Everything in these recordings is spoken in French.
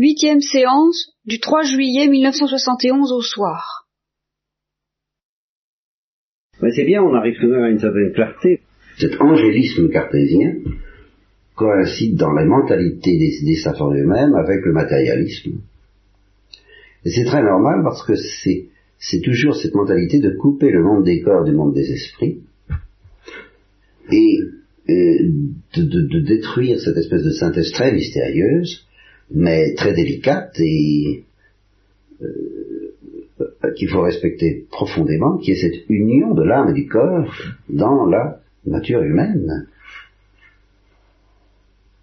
Huitième séance du 3 juillet 1971 au soir. C'est bien, on arrive quand même à une certaine clarté. Cet angélisme cartésien coïncide dans la mentalité des, des eux-mêmes avec le matérialisme. Et c'est très normal parce que c'est, toujours cette mentalité de couper le monde des corps du monde des esprits et euh, de, de, de, détruire cette espèce de synthèse très mystérieuse, mais très délicate et euh, qu'il faut respecter profondément, qui est cette union de l'âme et du corps dans la nature humaine.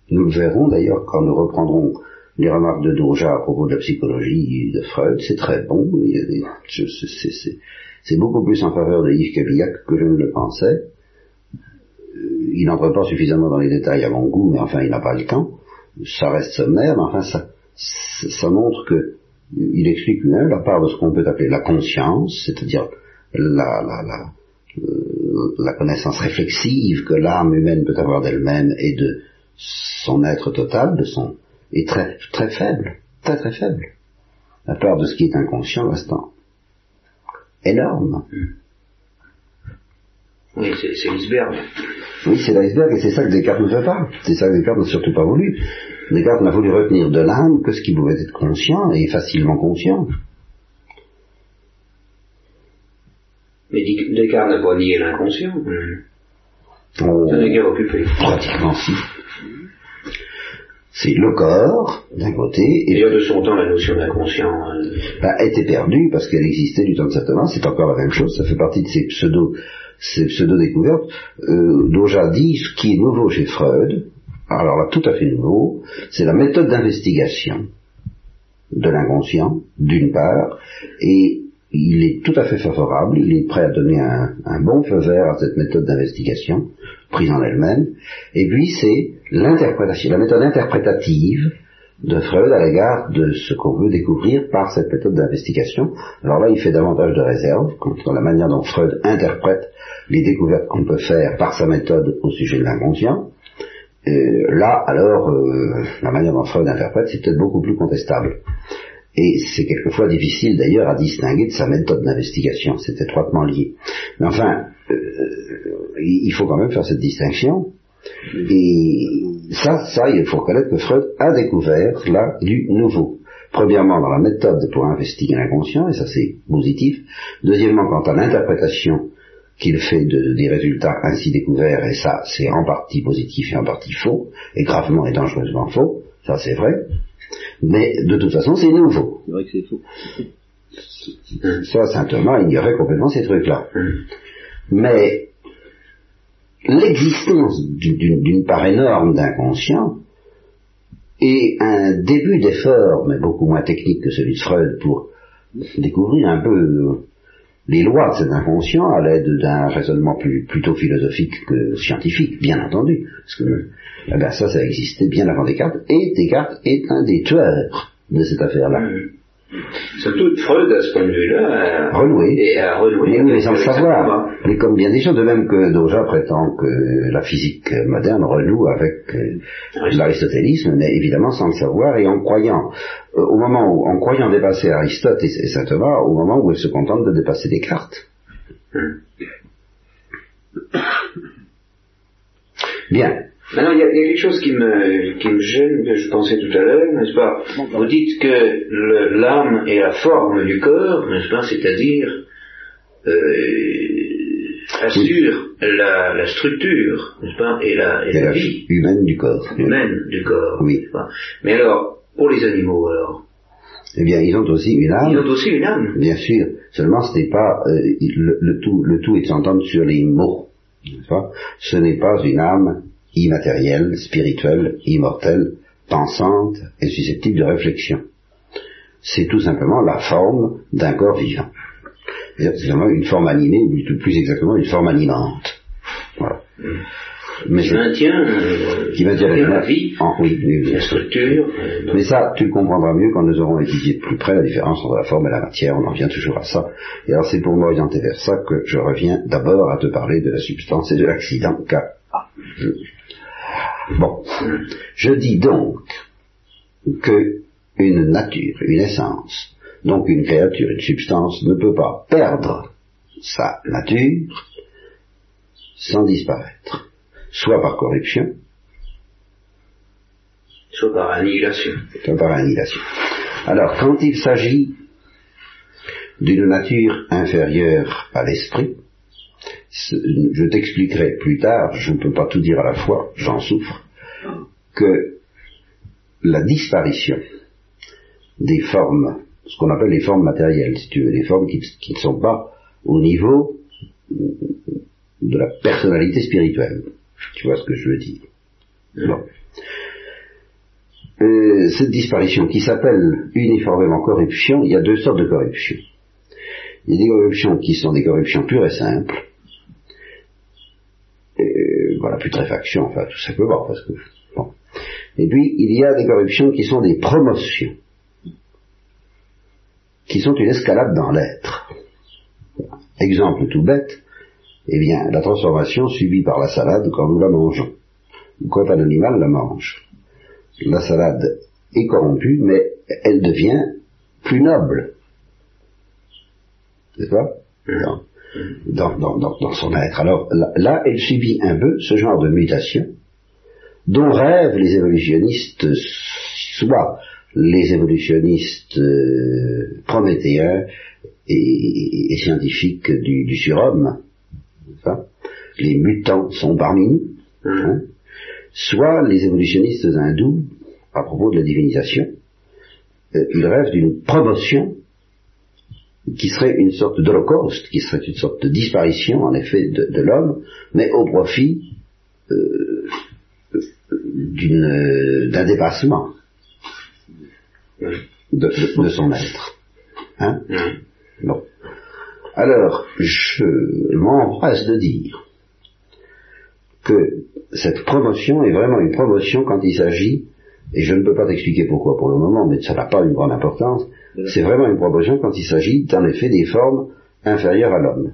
Nous le verrons d'ailleurs quand nous reprendrons les remarques de Doja à propos de la psychologie de Freud, c'est très bon, c'est beaucoup plus en faveur de Yves Cabillac que je ne le pensais. Euh, il n'entre pas suffisamment dans les détails à mon goût, mais enfin il n'a pas le temps. Ça reste sommaire, mais enfin ça, ça montre que il explique lui-même la part de ce qu'on peut appeler la conscience, c'est-à-dire la, la, la, euh, la connaissance réflexive que l'âme humaine peut avoir d'elle-même et de son être total, de son est très très faible, très très faible. La part de ce qui est inconscient restant énorme. Oui, c'est l'iceberg. Oui, c'est l'iceberg et c'est ça que Descartes ne fait pas. C'est ça que Descartes n'a surtout pas voulu. Descartes n'a voulu retenir de l'âme que ce qui pouvait être conscient et facilement conscient. Mais Descartes n'a pas nié l'inconscient. Oh, Ça n'est qu'à occuper. pratiquement si. C'est le corps, d'un côté, et Déjà de son temps, la notion d'inconscient. euh, bah, était perdue parce qu'elle existait du temps de Saint Thomas, c'est encore la même chose, ça fait partie de ces pseudo, ces pseudo-découvertes, euh, ce qui est nouveau chez Freud, alors là tout à fait nouveau, c'est la méthode d'investigation de l'inconscient, d'une part, et il est tout à fait favorable, il est prêt à donner un bon feu vert à cette méthode d'investigation, prise en elle-même, et puis c'est l'interprétation, la méthode interprétative de Freud à l'égard de ce qu'on veut découvrir par cette méthode d'investigation. Alors là, il fait davantage de réserves contre la manière dont Freud interprète les découvertes qu'on peut faire par sa méthode au sujet de l'inconscient. Là, alors, euh, la manière dont Freud interprète, c'est peut-être beaucoup plus contestable. Et c'est quelquefois difficile d'ailleurs à distinguer de sa méthode d'investigation, c'est étroitement lié. Mais enfin, euh, il faut quand même faire cette distinction. Et ça, ça, il faut reconnaître que Freud a découvert là du nouveau. Premièrement, dans la méthode pour investiguer l'inconscient, et ça c'est positif. Deuxièmement, quant à l'interprétation qu'il fait de, des résultats ainsi découverts, et ça c'est en partie positif et en partie faux, et gravement et dangereusement faux, ça c'est vrai. Mais de toute façon, c'est nouveau. C'est vrai que c'est faux. Ça, saint Thomas ignorait complètement ces trucs-là. Mais l'existence d'une- part énorme d'inconscient et un début d'effort, mais beaucoup moins technique que celui de Freud, pour découvrir un peu les lois de cet inconscient à l'aide d'un raisonnement plus, plutôt philosophique que scientifique, bien entendu. Parce que eh ben, ça, ça existait bien avant Descartes, et Descartes est un des tueurs de cette affaire-là. Surtout Freud, à ce point de vue-là, a Renoué. Et a renoué. Mais, mais sans le savoir. Mais comme bien des gens, de même que Doja prétend que la physique moderne renoue avec euh, l'aristotélisme, mais évidemment sans le savoir et en croyant, euh, au moment où, en croyant dépasser Aristote et, et saint Thomas, au moment où il se contente de dépasser Descartes. Bien. Maintenant, il y, a, il y a quelque chose qui me, qui me gêne, que je pensais tout à l'heure, n'est-ce pas Vous dites que l'âme est la forme du corps, n'est-ce pas C'est-à-dire euh, assure la, la structure, n'est-ce pas Et la, et Et la la vie humaine du corps. humaine du corps. Oui. pas Mais alors, pour les animaux, alors Eh bien, ils ont aussi une âme. Ils ont aussi une âme. Bien sûr, seulement ce n'est pas euh, le, le tout, le tout est de s'entendre sur les mots. n'est-ce pas Ce n'est pas une âme immatérielle, spirituelle, immortelle, pensante et susceptible de réflexion. C'est tout simplement la forme d'un corps vivant. C'est vraiment une forme animée, ou plutôt plus exactement une forme animante. Voilà. Mais Qui maintient, euh, qui maintient la la vie, en- oui, oui, oui. la structure. euh, Mais ça, tu le comprendras mieux quand nous aurons étudié de plus près la différence entre la forme et la matière. On en vient toujours à ça. Et alors, c'est pour m'orienter vers ça que je reviens d'abord à te parler de la substance et de l'accident. Car, ah, je- bon, je dis donc que une nature, une essence, donc une créature, une substance, ne peut pas perdre sa nature sans disparaître, soit par corruption, soit par annihilation. Soit par annihilation. Alors, quand il s'agit d'une nature inférieure à l'esprit, je t'expliquerai plus tard, je ne peux pas tout dire à la fois, j'en souffre, que la disparition des formes, ce qu'on appelle les formes matérielles, si tu veux, les formes qui, ne sont pas au niveau de la personnalité spirituelle. Tu vois ce que je veux dire bon. Euh, cette disparition qui s'appelle uniformément corruption, il y a deux sortes de corruption. Il y a des corruptions qui sont des corruptions pures et simples. Voilà, putréfaction, enfin, tout simplement, parce que, bon. Et puis, il y a des corruptions qui sont des promotions, qui sont une escalade dans l'être. Exemple tout bête, eh bien, la transformation subie par la salade quand nous la mangeons, ou quand un animal la mange. La salade est corrompue, mais elle devient plus noble. C'est ça dans, dans, dans, son être. Alors là, elle subit un peu ce genre de mutation dont rêvent les évolutionnistes, soit les évolutionnistes euh, prométhéens et, scientifiques du, du surhomme, les mutants sont parmi nous, hein, soit les évolutionnistes hindous, à propos de la divinisation, euh, ils rêvent d'une promotion qui serait une sorte d'holocauste, qui serait une sorte de disparition, en effet, de, l'homme, mais au profit euh, d'un dépassement de, son être. Hein? Bon. Alors, je m'empresse de dire que cette promotion est vraiment une promotion quand il s'agit, et je ne peux pas t'expliquer pourquoi pour le moment, mais ça n'a pas une grande importance, c'est vraiment une promotion quand il s'agit en effet des formes inférieures à l'homme.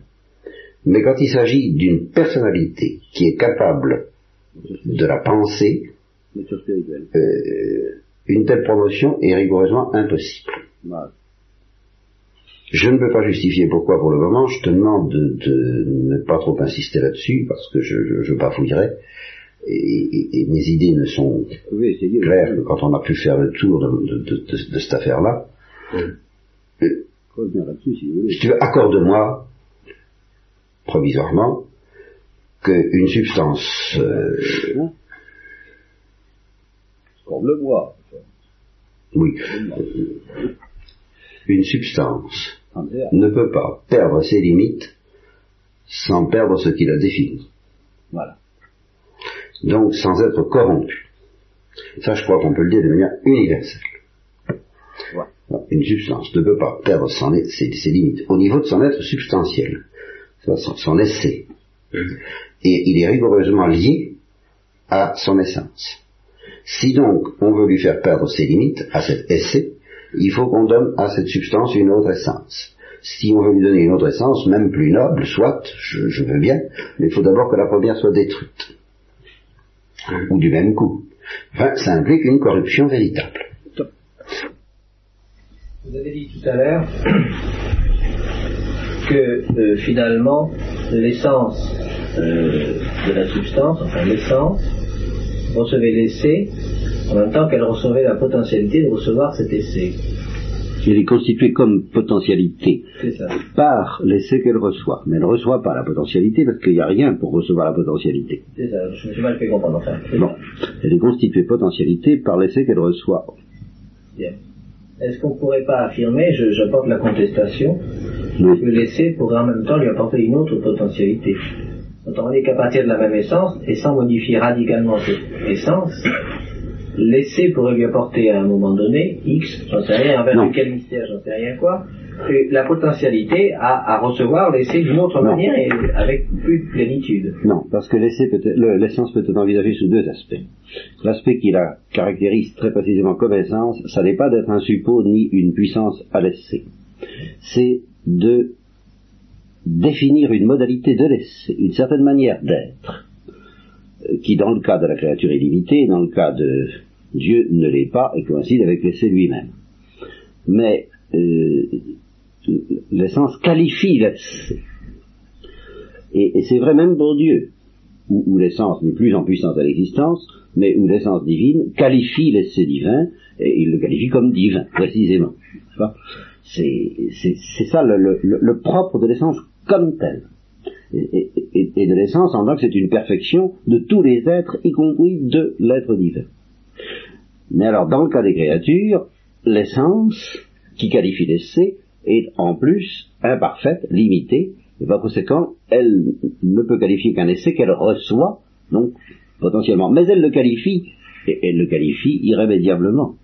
Mais quand il s'agit d'une personnalité qui est capable de la pensée, euh, une telle promotion est rigoureusement impossible. Je ne peux pas justifier pourquoi pour le moment, je te demande de, ne pas trop insister là-dessus, parce que je, je, bafouillerai, et, mes idées ne sont claires que quand on a pu faire le tour de cette affaire-là, si tu veux, accorde-moi, provisoirement, qu'une substance... Euh, le bois. Oui. Une substance ne peut pas perdre ses limites sans perdre ce qu'il a défini. Voilà. Donc sans être corrompu. Ça, je crois qu'on peut le dire de manière universelle. Une substance ne peut pas perdre ses, limites au niveau de son être substantiel, son, son essai. Mm-hmm. Et il est rigoureusement lié à son essence. Si donc on veut lui faire perdre ses limites à cet essai, il faut qu'on donne à cette substance une autre essence. Si on veut lui donner une autre essence, même plus noble, soit, je, veux bien, mais il faut d'abord que la première soit détruite. Ou du même coup. Enfin, ça implique une corruption véritable. Vous avez dit tout à l'heure que euh, finalement l'essence euh, de la substance, enfin l'essence, recevait l'essai en même temps qu'elle recevait la potentialité de recevoir cet essai. Elle est constituée comme potentialité par l'essai qu'elle reçoit. Mais elle ne reçoit pas la potentialité parce qu'il n'y a rien pour recevoir la potentialité. C'est ça, je me suis mal fait comprendre. Enfin, bon. Elle est constituée potentialité par l'essai qu'elle reçoit. Bien. Est-ce qu'on ne pourrait pas affirmer, j'apporte la contestation, que l'essai pourrait en même temps lui apporter une autre potentialité? Autant on est qu'à partir de la même essence, et sans modifier radicalement cette essence, l'essai pourrait lui apporter à un moment donné, X, j'en sais rien, envers quel mystère, j'en sais rien quoi, la potentialité à, recevoir l'essai d'une autre manière et avec plus de plénitude. Non, parce que l'essai peut l'essence peut être envisagée sous deux aspects. L'aspect qui la caractérise très précisément comme essence, ça n'est pas d'être un suppôt ni une puissance à l'essai. C'est de définir une modalité de l'essai, une certaine manière d'être, euh, qui dans le cas de la créature illimitée, dans le cas de Dieu ne l'est pas et coïncide avec l'essai lui-même. Mais euh, l'essence qualifie l'essai. Et, c'est vrai même pour Dieu, où, l'essence n'est plus en puissance à l'existence, mais où l'essence divine qualifie l'essai divin, et il le qualifie comme divin, précisément. C'est ça le, propre de l'essence comme tel. Et, et de l'essence en tant que c'est une perfection de tous les êtres, y compris de l'être divin. Mais alors, dans le cas des créatures, l'essence qui qualifie l'essai est en plus imparfaite, limitée, et par conséquent, elle ne peut qualifier qu'un essai qu'elle reçoit, donc potentiellement. Mais elle le qualifie, et elle le qualifie irrémédiablement.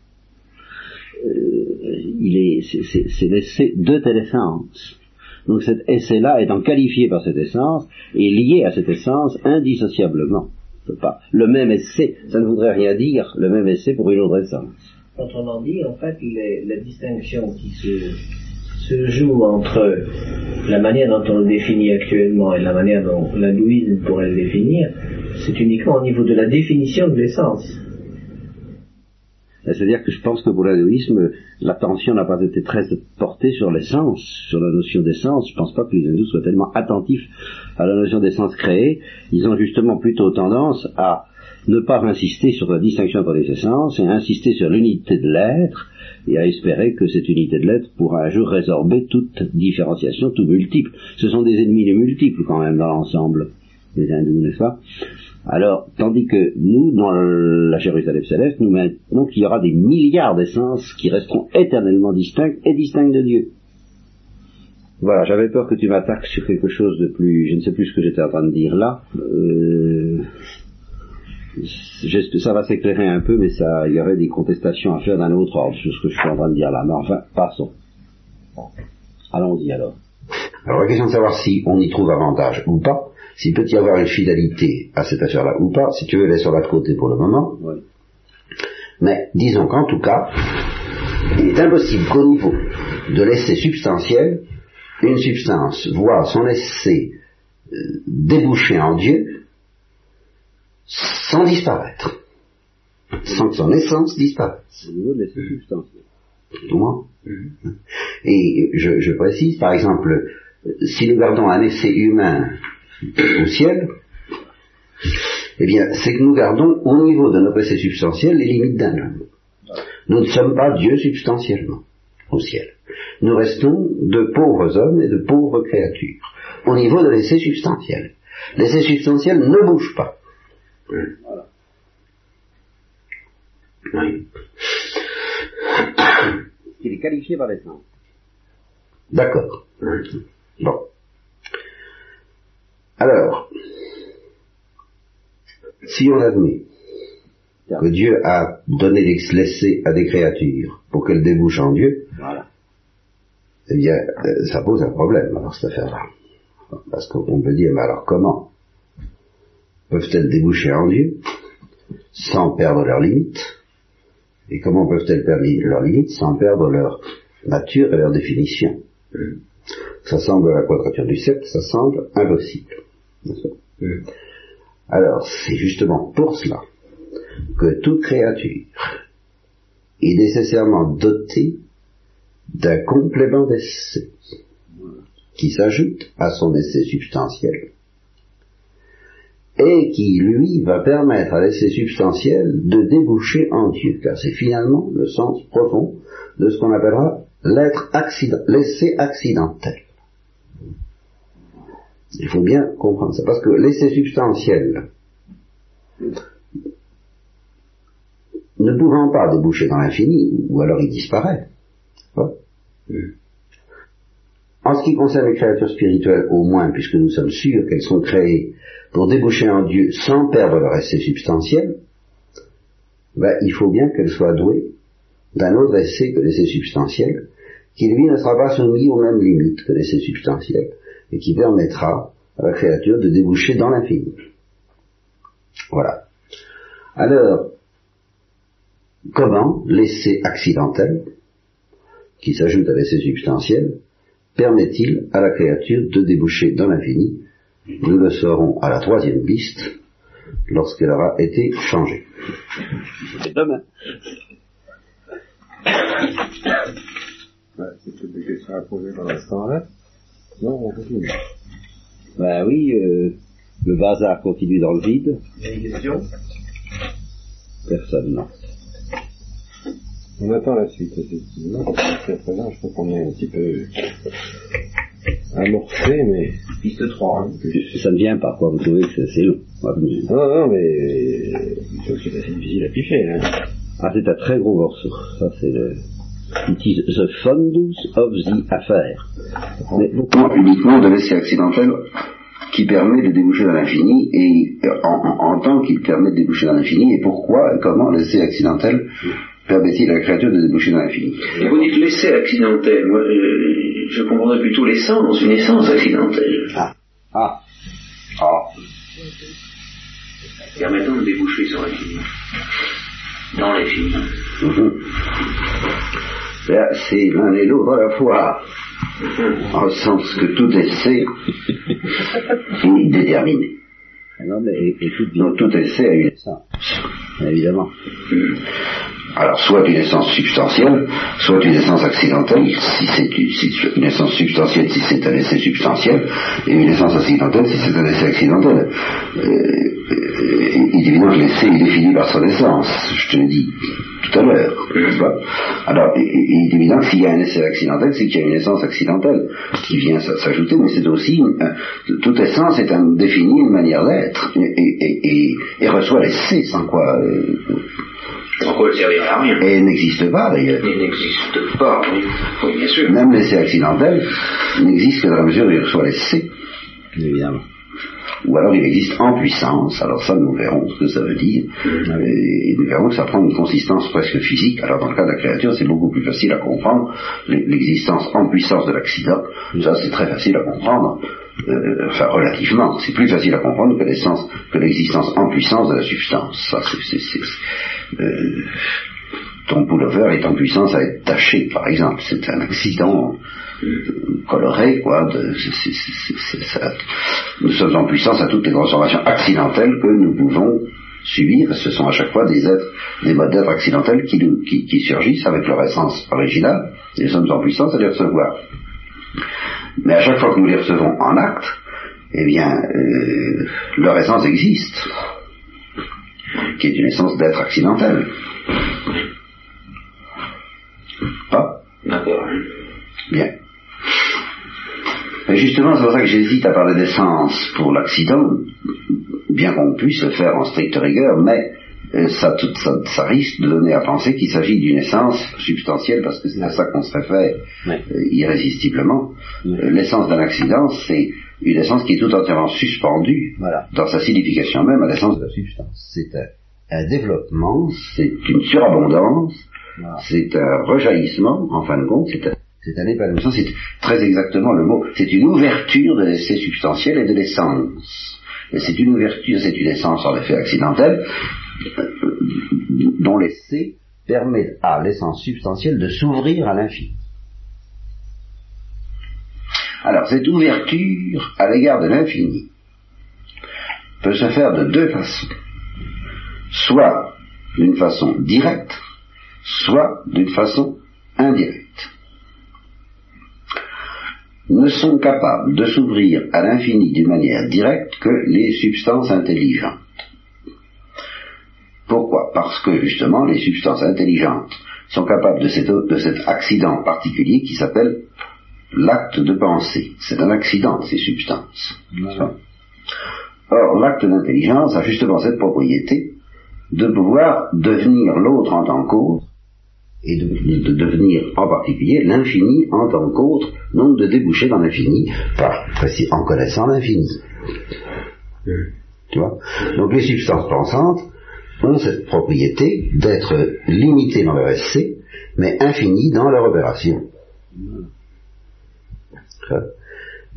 Euh, il est, c'est l'essai de telle essence. Donc cet essai-là étant qualifié par cette essence, est lié à cette essence indissociablement. Pas. Le même essai, ça ne voudrait rien dire, le même essai pour une autre essence. Autrement dit, en fait, la distinction qui se, se joue entre la manière dont on le définit actuellement et la manière dont l'hindouisme pourrait le définir, c'est uniquement au niveau de la définition de l'essence. C'est-à-dire que je pense que pour l'hindouisme, l'attention n'a pas été très portée sur l'essence, sur la notion d'essence. Je ne pense pas que les hindous soient tellement attentifs à la notion d'essence créée. Ils ont justement plutôt tendance à ne pas insister sur la distinction entre les essences et insister sur l'unité de l'être et à espérer que cette unité de l'être pourra un jour résorber toute différenciation, tout multiple. Ce sont des ennemis les multiples quand même dans l'ensemble, les hindous, n'est-ce pas? Alors, tandis que nous, dans la Jérusalem céleste, nous maintenons qu'il y aura des milliards d'essences qui resteront éternellement distinctes et distinctes de Dieu. Voilà, j'avais peur que tu m'attaques sur quelque chose de plus... Je ne sais plus ce que j'étais en train de dire là. Euh, ça va s'éclairer un peu, mais ça, il y aurait des contestations à faire d'un autre ordre sur ce que je suis en train de dire là. Mais enfin, passons. Allons-y alors. Alors la question de savoir si on y trouve avantage ou pas, s'il peut y avoir une fidélité à cette affaire-là ou pas, si tu veux, laisse sur de côté pour le moment. Mais disons qu'en tout cas, il est impossible qu'au niveau de l'essai substantiel, une substance voit son essai euh, déboucher en Dieu sans disparaître, sans que son essence disparaisse. Au niveau de l'essai substantiel. Et je, je précise, par exemple, si nous gardons un essai humain au ciel, eh bien, c'est que nous gardons au niveau de notre essai substantiel les limites d'un homme. Nous ne sommes pas Dieu substantiellement au ciel. Nous restons de pauvres hommes et de pauvres créatures au niveau de l'essai substantiel. L'essai substantiel ne bouge pas. Voilà. Oui. Il est qualifié par l'essence. D'accord. Bon. Alors, si on admet que Dieu a donné l'essai à des créatures pour qu'elles débouchent en Dieu, eh bien, euh, ça pose un problème, alors, cette affaire-là. Parce qu'on peut dire, mais alors comment peuvent-elles déboucher en Dieu sans perdre leurs limites. Et comment peuvent-elles perdre leurs limites sans perdre leur nature et leur définition? Ça semble, la quadrature du cercle, ça semble impossible. Alors, c'est justement pour cela que toute créature est nécessairement dotée d'un complément d'essai qui s'ajoute à son essai substantiel et qui, lui, va permettre à l'essai substantiel de déboucher en Dieu, car c'est finalement le sens profond de ce qu'on appellera l'être l'essai accidentel. Il faut bien comprendre ça, parce que l'essai substantiel, ne pouvant pas déboucher dans l'infini, ou alors il disparaît. En ce qui concerne les créatures spirituelles, au moins, puisque nous sommes sûrs qu'elles sont créées pour déboucher en Dieu sans perdre leur essai substantiel, ben, il faut bien qu'elles soient douées d'un autre essai que l'essai substantiel, qui lui ne sera pas soumis aux mêmes limites que l'essai substantiel et qui permettra à la créature de déboucher dans l'infini. Voilà. Alors, comment l'essai accidentel, qui s'ajoute à l'essai substantiel, permet-il à la créature de déboucher dans l'infini? Nous le saurons à la troisième piste, lorsqu'elle aura été changée. C'est demain. Ouais, c'est des questions à poser pendant ce temps-là. Non, on continue. Ben oui, euh, le bazar continue dans le vide. Il y a des questions Personne, non. On attend la suite, effectivement. Présent, je crois qu'on est un petit peu amorcé, mais... Piste 3. Hein. Ça ne vient pas, quoi. Vous trouvez que c'est long. Non, non, mais c'est assez difficile à piffer. Hein. Ah, c'est un très gros morceau. Ça, c'est le... It is the fundus of the affair. Mais pourquoi uniquement de l'essai accidentel qui permet de déboucher dans l'infini et en, en, tant qu'il permet de déboucher dans l'infini et pourquoi et comment l'essai accidentel permet-il à la créature de déboucher dans l'infini Et vous dites l'essai accidentel, moi je, je comprendrais plutôt l'essence, une essence accidentelle. Ah. Ah. Ah. Permettant de déboucher sur l'infini. Dans l'infini. Mhm. Là, C'est l'un et l'autre à la fois. En sens que tout essai est déterminé. Non, mais écoute, Donc tout essai a une ça, évidemment. Alors, soit une essence substantielle, soit une essence accidentelle, si c'est une, essence substantielle, si c'est un essai substantiel, et une essence accidentelle, si c'est un essai accidentel. Euh, euh, il est évident que l'essai est défini par son essence, je te l'ai dit tout à l'heure. Alors, il est évident que s'il y a un essai accidentel, c'est qu'il y a une essence accidentelle qui vient s'ajouter, mais c'est aussi, une- toute essence est un, définie une manière d'être, et, et- et- et reçoit l'essai, sans quoi... euh, Sans quoi elle servirait à rien. et n'existe pas d'ailleurs. Il n'existe pas, oui. Oui, bien sûr. Même l'essai accidentel n'existe que dans la mesure où il reçoit l'essai. Évidemment. Ou alors il existe en puissance, alors ça nous verrons ce que ça veut dire, et nous verrons que ça prend une consistance presque physique, alors dans le cas de la créature c'est beaucoup plus facile à comprendre, l'existence en puissance de l'accident, ça c'est très facile à comprendre, euh, enfin relativement, c'est plus facile à comprendre que l'existence en puissance de la substance, ça c'est- euh, ton pullover est en puissance à être taché, par exemple. C'est un accident euh, coloré, quoi. nous sommes en puissance à toutes les transformations accidentelles que nous pouvons subir. Ce sont à chaque fois des êtres, des modes d'être accidentels qui, surgissent avec leur essence originale. Nous sommes en puissance à les recevoir. Mais à chaque fois que nous les recevons en acte, eh bien, euh, leur essence existe, qui est une essence d'être accidentel. Pas D'accord. Bien. Et justement, c'est pour ça que j'hésite à parler d'essence pour l'accident, bien qu'on puisse le faire en stricte rigueur, mais euh, ça, tout- ça, ça risque de donner à penser qu'il s'agit d'une essence substantielle, parce que c'est à ça qu'on se réfère euh, irrésistiblement. Euh, L'essence d'un accident, c'est une essence qui est tout entièrement suspendue Voilà. dans sa signification même à l'essence de la substance. C'est un, un développement, c'est une surabondance, C'est un rejaillissement, en fin de compte, c'est un, c'est épanouissement, c'est très exactement le mot, c'est une ouverture de l'essai substantiel et de l'essence. C'est une ouverture, c'est une essence en effet accidentelle, euh, dont l'essai permet à l'essence substantielle de s'ouvrir à l'infini. Alors, cette ouverture à l'égard de l'infini peut se faire de deux façons. Soit d'une façon directe, soit d'une façon indirecte. Ne sont capables de s'ouvrir à l'infini d'une manière directe que les substances intelligentes. Pourquoi? Parce que justement les substances intelligentes sont capables de cet, de cet accident particulier qui s'appelle l'acte de pensée. C'est un accident de ces substances. Or, l'acte d'intelligence a justement cette propriété de pouvoir devenir l'autre en tant qu'autre, et de, de devenir en particulier l'infini en tant qu'autre, donc de déboucher dans l'infini, par, en connaissant l'infini. Tu vois? Donc les substances pensantes ont cette propriété d'être limitées dans leur essai, mais infinies dans leur opération.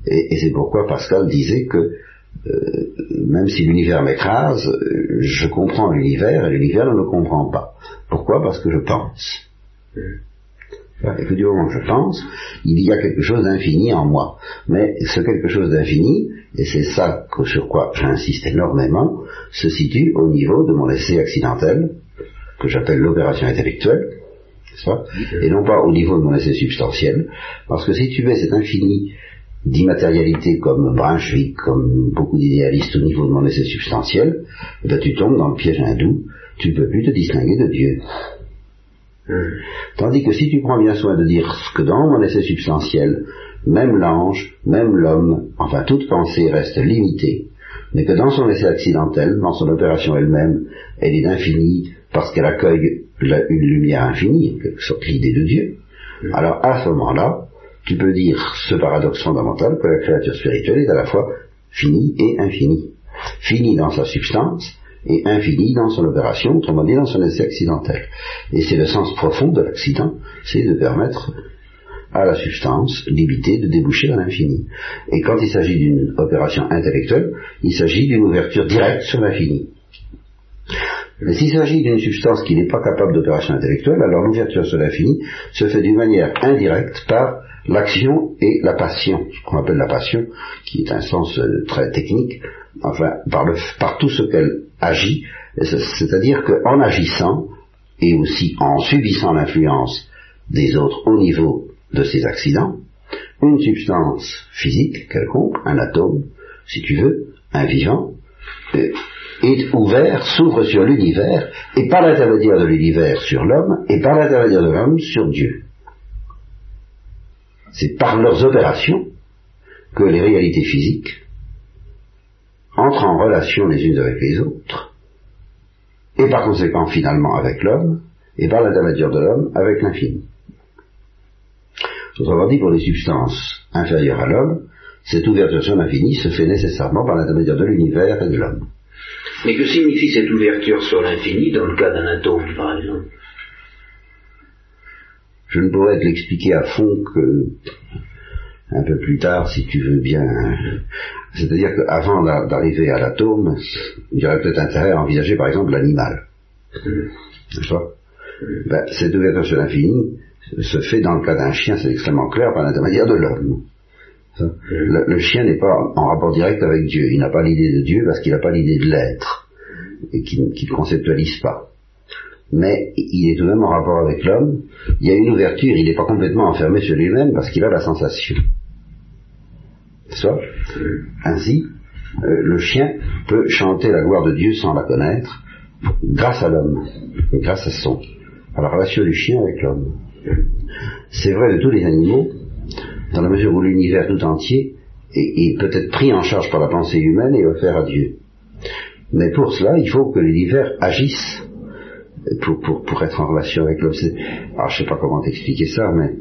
Et, c'est pourquoi Pascal disait que euh, même si l'univers m'écrase, je comprends l'univers et l'univers ne me comprend pas. Pourquoi? Parce que je pense. Et que du moment que je pense, il y a quelque chose d'infini en moi. Mais ce quelque chose d'infini, et c'est ça sur quoi j'insiste énormément, se situe au niveau de mon essai accidentel, que j'appelle l'opération intellectuelle, et non pas au niveau de mon essai substantiel, parce que si tu mets cet infini d'immatérialité comme Brunswick, comme beaucoup d'idéalistes au niveau de mon essai substantiel, eh ben tu tombes dans le piège hindou, tu ne peux plus te distinguer de Dieu. Tandis que si tu prends bien soin de dire que dans mon essai substantiel, même l'ange, même l'homme, enfin toute pensée reste limitée, mais que dans son essai accidentel, dans son opération elle-même, elle est infinie parce qu'elle accueille une lumière infinie, en quelque sorte l'idée de Dieu, alors à ce moment-là, tu peux dire ce paradoxe fondamental que la créature spirituelle est à la fois finie et infinie. Finie dans sa substance et infinie dans son opération, autrement dit dans son essai accidentel. Et c'est le sens profond de l'accident, c'est de permettre à la substance limitée de déboucher dans l'infini. Et quand il s'agit d'une opération intellectuelle, il s'agit d'une ouverture directe sur l'infini. Mais s'il s'agit d'une substance qui n'est pas capable d'opération intellectuelle, alors l'ouverture sur l'infini se fait d'une manière indirecte par l'action et la passion, ce qu'on appelle la passion, qui est un sens euh, très technique, enfin, par, tout ce qu'elle agit, c'est-à-dire qu'en agissant, et aussi en subissant l'influence des autres au niveau de ces accidents, une substance physique quelconque, un atome, si tu veux, un vivant, euh, est ouvert, s'ouvre sur l'univers, et par l'intermédiaire de l'univers sur l'homme, et par l'intermédiaire de l'homme sur Dieu. C'est par leurs opérations que les réalités physiques entrent en relation les unes avec les autres, et par conséquent finalement avec l'homme, et par l'intermédiaire de l'homme avec l'infini. Autrement dit, pour les substances inférieures à l'homme, cette ouverture sur l'infini se fait nécessairement par l'intermédiaire de l'univers et de l'homme. Mais que signifie cette ouverture sur l'infini dans le cas d'un atome, par exemple? Je ne pourrais te l'expliquer à fond que un peu plus tard, si tu veux bien. C'est-à-dire qu'avant d'arriver à l'atome, il y aurait peut-être intérêt à envisager par exemple l'animal. Pas? Ben, Cette ouverture sur l'infini se fait dans le cas d'un chien, c'est extrêmement clair, par l'intermédiaire de l'homme. Le, chien n'est pas en rapport direct avec Dieu. Il n'a pas l'idée de Dieu parce qu'il n'a pas l'idée de l'être et qu'il ne conceptualise pas. Mais il est tout de même en rapport avec l'homme. Il y a une ouverture. Il n'est pas complètement enfermé sur lui-même parce qu'il a la sensation. Soit, ainsi, euh, le chien peut chanter la gloire de Dieu sans la connaître grâce à l'homme, grâce à son, à la relation du chien avec l'homme. C'est vrai de tous les animaux, dans la mesure où l'univers tout entier est, peut-être pris en charge par la pensée humaine et offert à Dieu. Mais pour cela, il faut que l'univers agisse pour, pour, pour, être en relation avec l'homme. Alors, je sais pas comment t'expliquer ça, mais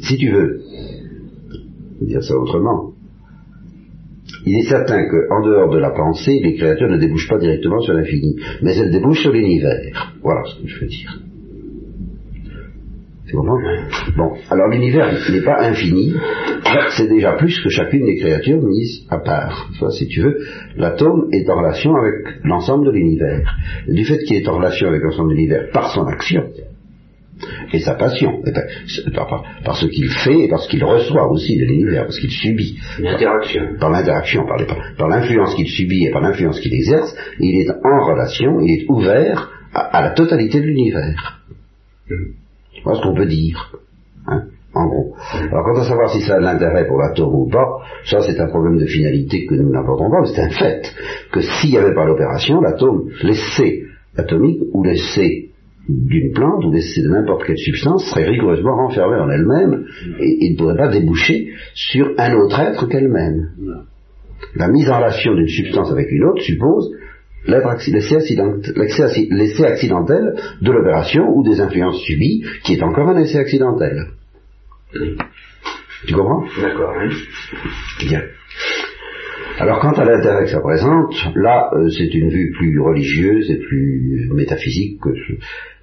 si tu veux dire ça autrement, il est certain qu'en dehors de la pensée, les créatures ne débouchent pas directement sur l'infini, mais elles débouchent sur l'univers. Voilà ce que je veux dire. Bon, alors l'univers n'est pas infini, c'est déjà plus que chacune des créatures mises à part. si tu veux, l'atome est en relation avec l'ensemble de l'univers. Du fait qu'il est en relation avec l'ensemble de l'univers par son action et sa passion, et par, par, ce qu'il fait et par ce qu'il reçoit aussi de l'univers, parce qu'il subit. L'interaction. Par l'interaction, par, par l'influence qu'il subit et par l'influence qu'il exerce, il est en relation, il est ouvert à, la totalité de l'univers. Mm. Voilà ce qu'on peut dire. Hein, en gros. Alors quant à savoir si ça a de l'intérêt pour l'atome ou pas, ça c'est un problème de finalité que nous n'abordons pas, mais c'est un fait que s'il n'y avait pas l'opération, l'atome, l'essai atomique ou l'essai d'une plante ou de n'importe quelle substance serait rigoureusement renfermé en elle-même et, et, ne pourrait pas déboucher sur un autre être qu'elle-même. La mise en relation d'une substance avec une autre suppose l'essai accidentel de l'opération ou des influences subies, qui est encore un essai accidentel. Tu comprends? D'accord, oui. Bien. Alors quant à l'intérêt que ça présente, là euh, c'est une vue plus religieuse et plus métaphysique que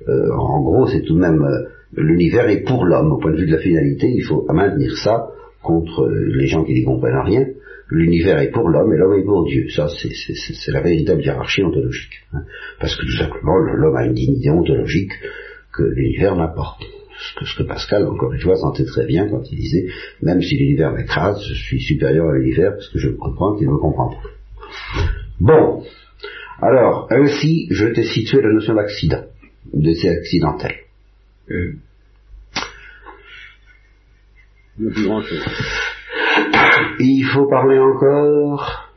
euh, en gros c'est tout de même euh, l'univers est pour l'homme au point de vue de la finalité, il faut maintenir ça contre les gens qui n'y comprennent rien l'univers est pour l'homme et l'homme est pour Dieu. Ça, c'est la véritable hiérarchie ontologique. Hein. Parce que tout simplement, l'homme a une dignité ontologique que l'univers m'apporte. Ce que, Pascal, encore une fois, sentait très bien quand il disait, même si l'univers m'écrase, je suis supérieur à l'univers parce que je comprends qu'il me comprend pas. Bon. Alors, ainsi, je t'ai situé la notion d'accident, de ces accidentel. Euh. Il faut parler encore.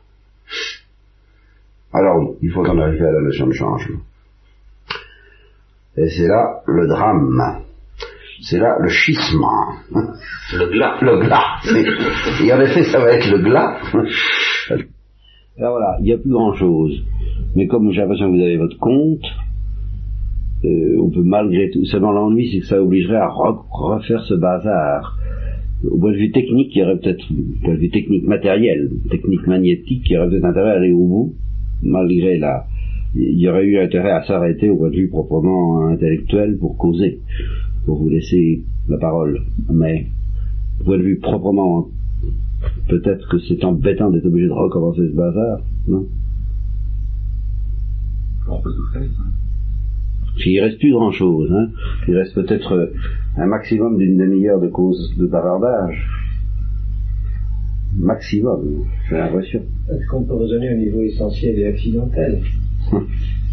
Alors oui, il faut en arriver à la notion de changement. Et c'est là le drame. C'est là le schisme. Le glas. Le glas. Et en effet, ça va être le glas. Alors voilà, il n'y a plus grand chose. Mais comme j'ai l'impression que vous avez votre compte, euh, on peut malgré tout. Seulement l'ennui, c'est que ça obligerait à refaire ce bazar. Au point de vue technique, il y aurait peut-être, au point de vue technique matériel, technique magnétique, il y aurait peut-être intérêt à aller au bout, malgré la, il y aurait eu intérêt à s'arrêter au point de vue proprement intellectuel pour causer, pour vous laisser la parole. Mais, point de vue proprement, peut-être que c'est embêtant d'être obligé de recommencer ce bazar, non? On peut tout faire, hein. Il reste plus grand chose, hein. Il reste peut-être euh, un maximum d'une demi-heure de cause de bavardage. Maximum, j'ai l'impression. Est-ce qu'on peut raisonner au niveau essentiel et accidentel?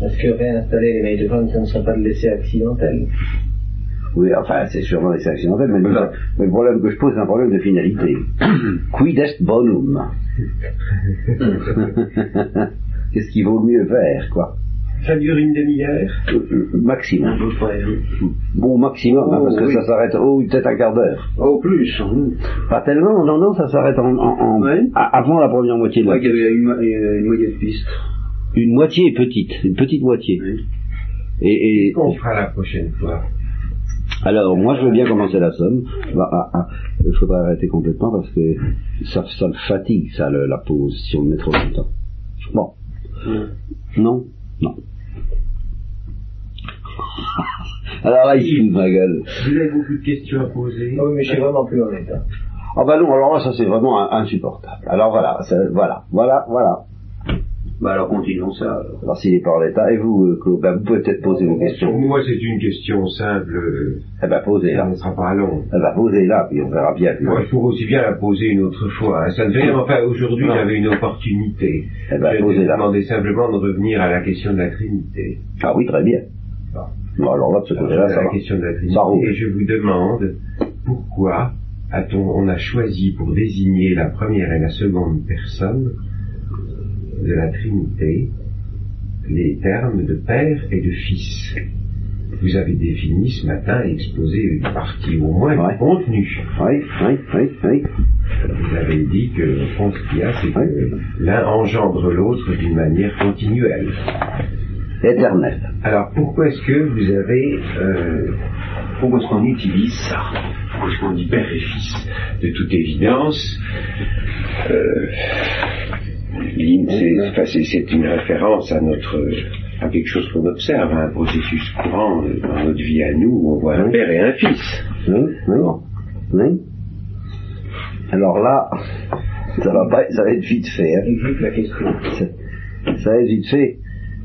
Est-ce que réinstaller les mails de vente, ça ne serait pas de laisser accidentel? Oui, enfin, c'est sûrement laisser accidentel, mais, mais, le problème que je pose, c'est un problème de finalité. Quid est bonum? Qu'est-ce qui vaut mieux faire, quoi? Ça dure une demi-heure Maximum. Bon, maximum, hein, parce que oh, ça s'arrête, oh, peut-être un quart d'heure. Oh, plus. Pas tellement, non, non, ça s'arrête en, en, avant la première moitié de la... il y a une, une, moitié de piste. Une moitié petite, une petite moitié. Oui. Et, et... Qu'on fera la prochaine fois? Alors, moi, je veux bien commencer la somme. Bah, ah, ah, il faudrait arrêter complètement parce que ça, ça fatigue, ça, la pause, si on met trop longtemps. Bon. Non Non. Alors là, il ma gueule. Vous avez beaucoup de questions à poser. oui, mais je suis vraiment plus en état. Ah bah non, alors là, ça c'est vraiment insupportable. Alors voilà, voilà, voilà, voilà. Bah alors continuons ça. Alors, s'il n'est pas en l'état, et vous, euh, Claude, bah, vous pouvez peut-être poser vos questions. Pour moi, c'est une question simple. Eh ben, posez-la. Ça ne sera pas long. Eh ben, posez-la, puis on verra bien. Moi, je pourrais aussi bien la poser une autre fois. Hein. Ça ne veut enfin, aujourd'hui, j'avais une opportunité. Eh ben, je demandais simplement de revenir à la question de la Trinité. Ah oui, très bien. Bon, alors là, de ce côté-là, ça la question de la Trinité. Et je vous demande pourquoi a-t-on, on a choisi pour désigner la première et la seconde personne de la Trinité les termes de Père et de Fils. Vous avez défini ce matin et exposé une partie au moins du contenu. Oui, oui, oui, oui. Vous avez dit que le fond ce qu'il y a, c'est que l'un engendre l'autre d'une manière continuelle. Éternelle. Alors pourquoi est-ce que vous avez euh, pourquoi est-ce qu'on utilise ça? Pourquoi est-ce qu'on dit Père et Fils? De toute évidence, euh, c'est une référence à notre à quelque chose qu'on observe, à un processus courant dans notre vie à nous, où on voit un père et un fils. Oui, Alors là, ça va pas, ça va être vite fait. Hein. Ça, va être vite fait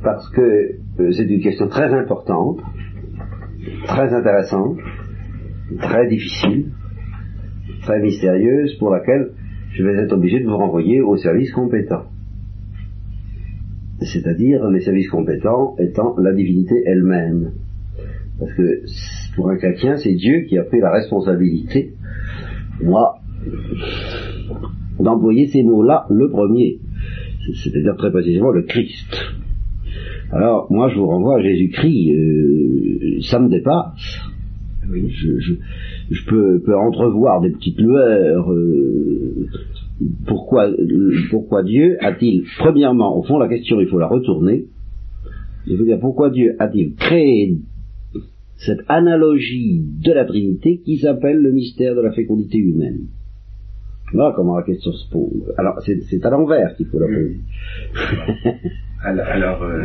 parce que euh, c'est une question très importante, très intéressante, très difficile, très mystérieuse, pour laquelle je vais être obligé de vous renvoyer au service compétent. C'est-à-dire les services compétents étant la divinité elle-même. Parce que pour un chrétien, c'est Dieu qui a pris la responsabilité, moi, d'employer ces mots-là le premier. C'est-à-dire très précisément le Christ. Alors, moi, je vous renvoie à Jésus-Christ. Euh, ça me dépasse. Oui, je, je, je peux, peux, entrevoir des petites lueurs. Euh, pourquoi, pourquoi Dieu a-t-il, premièrement, au fond, la question, il faut la retourner. Je veux dire, pourquoi Dieu a-t-il créé cette analogie de la Trinité qui s'appelle le mystère de la fécondité humaine? Voilà comment la question se pose. Alors, c'est à l'envers qu'il faut la poser. alors, euh,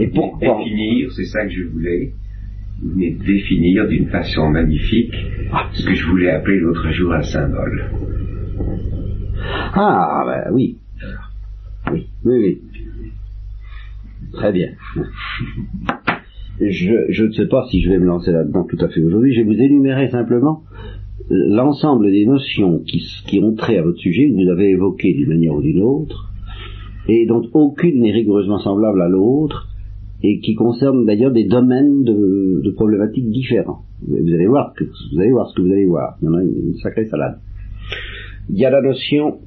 Et pourquoi définir, c'est ça que je voulais définir d'une façon magnifique ce que je voulais appeler l'autre jour un symbole. Ah, ben oui. Oui, oui, oui. Très bien. je, ne sais pas si je vais me lancer là-dedans tout à fait aujourd'hui. Je vais vous énumérer simplement l'ensemble des notions qui, qui ont trait à votre sujet, que vous avez évoqué d'une manière ou d'une autre, et dont aucune n'est rigoureusement semblable à l'autre, et qui concernent d'ailleurs des domaines de, problématiques différents. Vous allez voir, vous allez voir ce que vous allez voir. Il y en a une, sacrée salade. Il y a la notion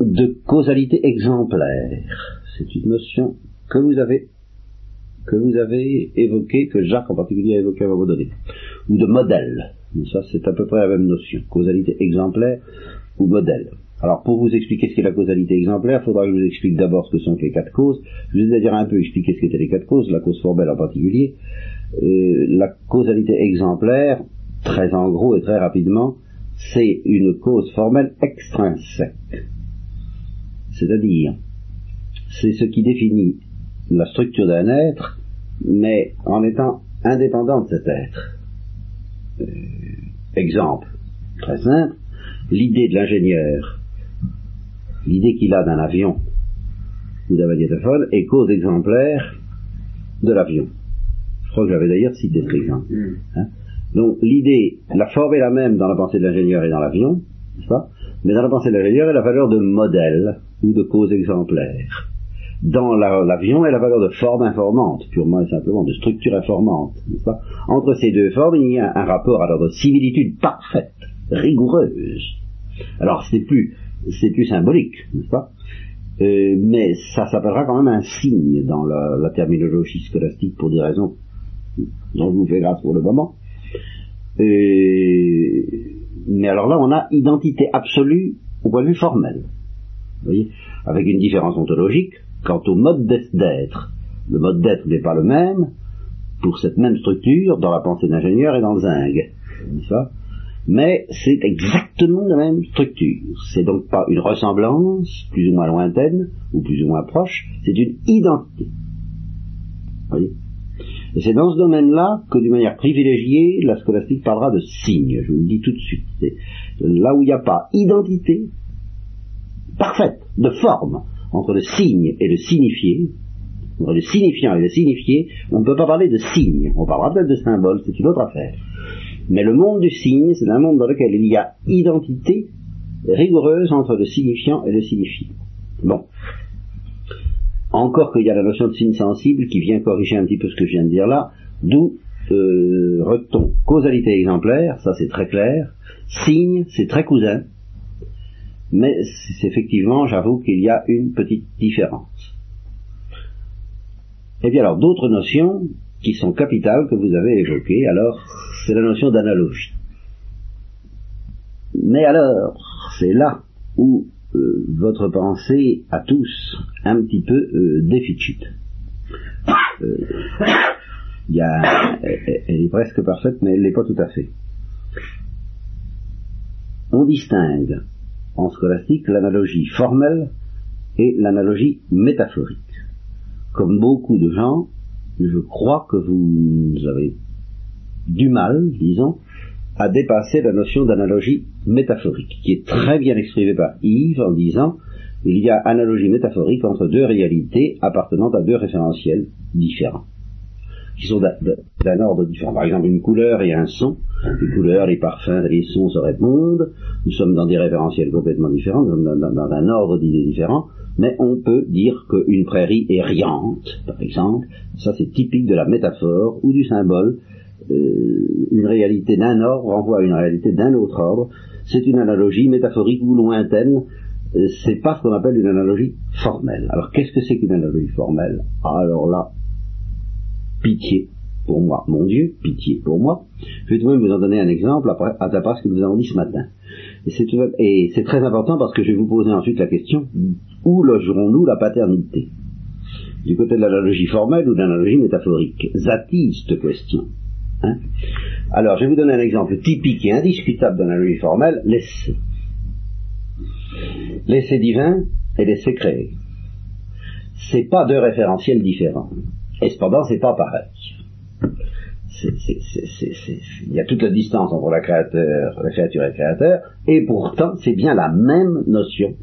de causalité exemplaire. C'est une notion que vous avez que vous avez évoquée, que Jacques en particulier a évoqué à un moment donné, ou de modèle. Ça, c'est à peu près la même notion. Causalité exemplaire ou modèle. Alors pour vous expliquer ce qu'est la causalité exemplaire, il faudra que je vous explique d'abord ce que sont les quatre causes. Je vous ai d'ailleurs un peu expliqué ce qu'étaient les quatre causes, la cause formelle en particulier. Euh, la causalité exemplaire, très en gros et très rapidement, c'est une cause formelle extrinsèque. C'est-à-dire, c'est ce qui définit la structure d'un être, mais en étant indépendant de cet être. Euh, exemple, très simple, l'idée de l'ingénieur l'idée qu'il a d'un avion ou d'un magnétophone est cause exemplaire de l'avion. Je crois que j'avais d'ailleurs cité cet exemple. Mm. Hein. Donc l'idée, la forme est la même dans la pensée de l'ingénieur et dans l'avion, n'est-ce pas? Mais dans la pensée de l'ingénieur, elle a la valeur de modèle ou de cause exemplaire. Dans l'avion, elle a la valeur de forme informante, purement et simplement, de structure informante, n'est-ce pas? Entre ces deux formes, il y a un rapport alors de similitude parfaite, rigoureuse. Alors c'est plus c'est plus symbolique, n'est-ce pas? Euh, Mais ça s'appellera quand même un signe dans la, terminologie scolastique pour des raisons dont je vous fais grâce pour le moment. Euh, mais alors là, on a identité absolue au point de vue formel. Vous voyez? Avec une différence ontologique quant au mode d'être. Le mode d'être n'est pas le même pour cette même structure dans la pensée d'ingénieur et dans le zinc. Mais c'est exactement la même structure. C'est donc pas une ressemblance plus ou moins lointaine ou plus ou moins proche, c'est une identité. Voyez? Et c'est dans ce domaine-là que, d'une manière privilégiée, la scolastique parlera de signes. Je vous le dis tout de suite. Là où il n'y a pas identité parfaite de forme entre le signe et le signifié, entre le signifiant et le signifié, on ne peut pas parler de signe. On parlera peut-être de symbole, c'est une autre affaire. Mais le monde du signe, c'est un monde dans lequel il y a identité rigoureuse entre le signifiant et le signifié. Bon. Encore qu'il y a la notion de signe sensible qui vient corriger un petit peu ce que je viens de dire là, d'où euh, causalité exemplaire, ça c'est très clair, signe, c'est très cousin, mais c'est effectivement, j'avoue qu'il y a une petite différence. Et bien alors, d'autres notions qui sont capitales que vous avez évoquées, alors c'est la notion d'analogie. Mais alors, c'est là où euh, votre pensée a tous un petit peu euh, déficit. Euh, elle, est presque parfaite, mais elle n'est pas tout à fait. On distingue en scolastique l'analogie formelle et l'analogie métaphorique. Comme beaucoup de gens, je crois que vous avez du mal, disons, à dépasser la notion d'analogie métaphorique, qui est très bien exprimée par Yves en disant il y a analogie métaphorique entre deux réalités appartenant à deux référentiels différents, qui sont d'un ordre différent. Par exemple, une couleur et un son. Les couleurs, les parfums, les sons se répondent. Nous sommes dans des référentiels complètement différents, dans, dans un ordre d'idées différents mais on peut dire qu'une prairie est riante, par exemple. Ça, c'est typique de la métaphore ou du symbole euh, une réalité d'un ordre renvoie à une réalité d'un autre ordre. C'est une analogie métaphorique ou lointaine. Euh, c'est pas ce qu'on appelle une analogie formelle. Alors qu'est-ce que c'est qu'une analogie formelle? Alors là, pitié pour moi, mon Dieu, pitié pour moi. Je vais tout de même vous en donner un exemple après, à ce que nous avons dit ce matin. Et c'est très important parce que je vais vous poser ensuite la question où logerons-nous la paternité? Du côté de l'analogie formelle ou de l'analogie métaphorique? Zatiste question. Hein? Alors, je vais vous donner un exemple typique et indiscutable d'analogie formelle, l'essai. L'essai divin et l'essai créé. C'est pas deux référentiels différents. Et cependant, c'est pas pareil. Il y a toute la distance entre la, créateur, la créature et le créateur, et pourtant, c'est bien la même notion.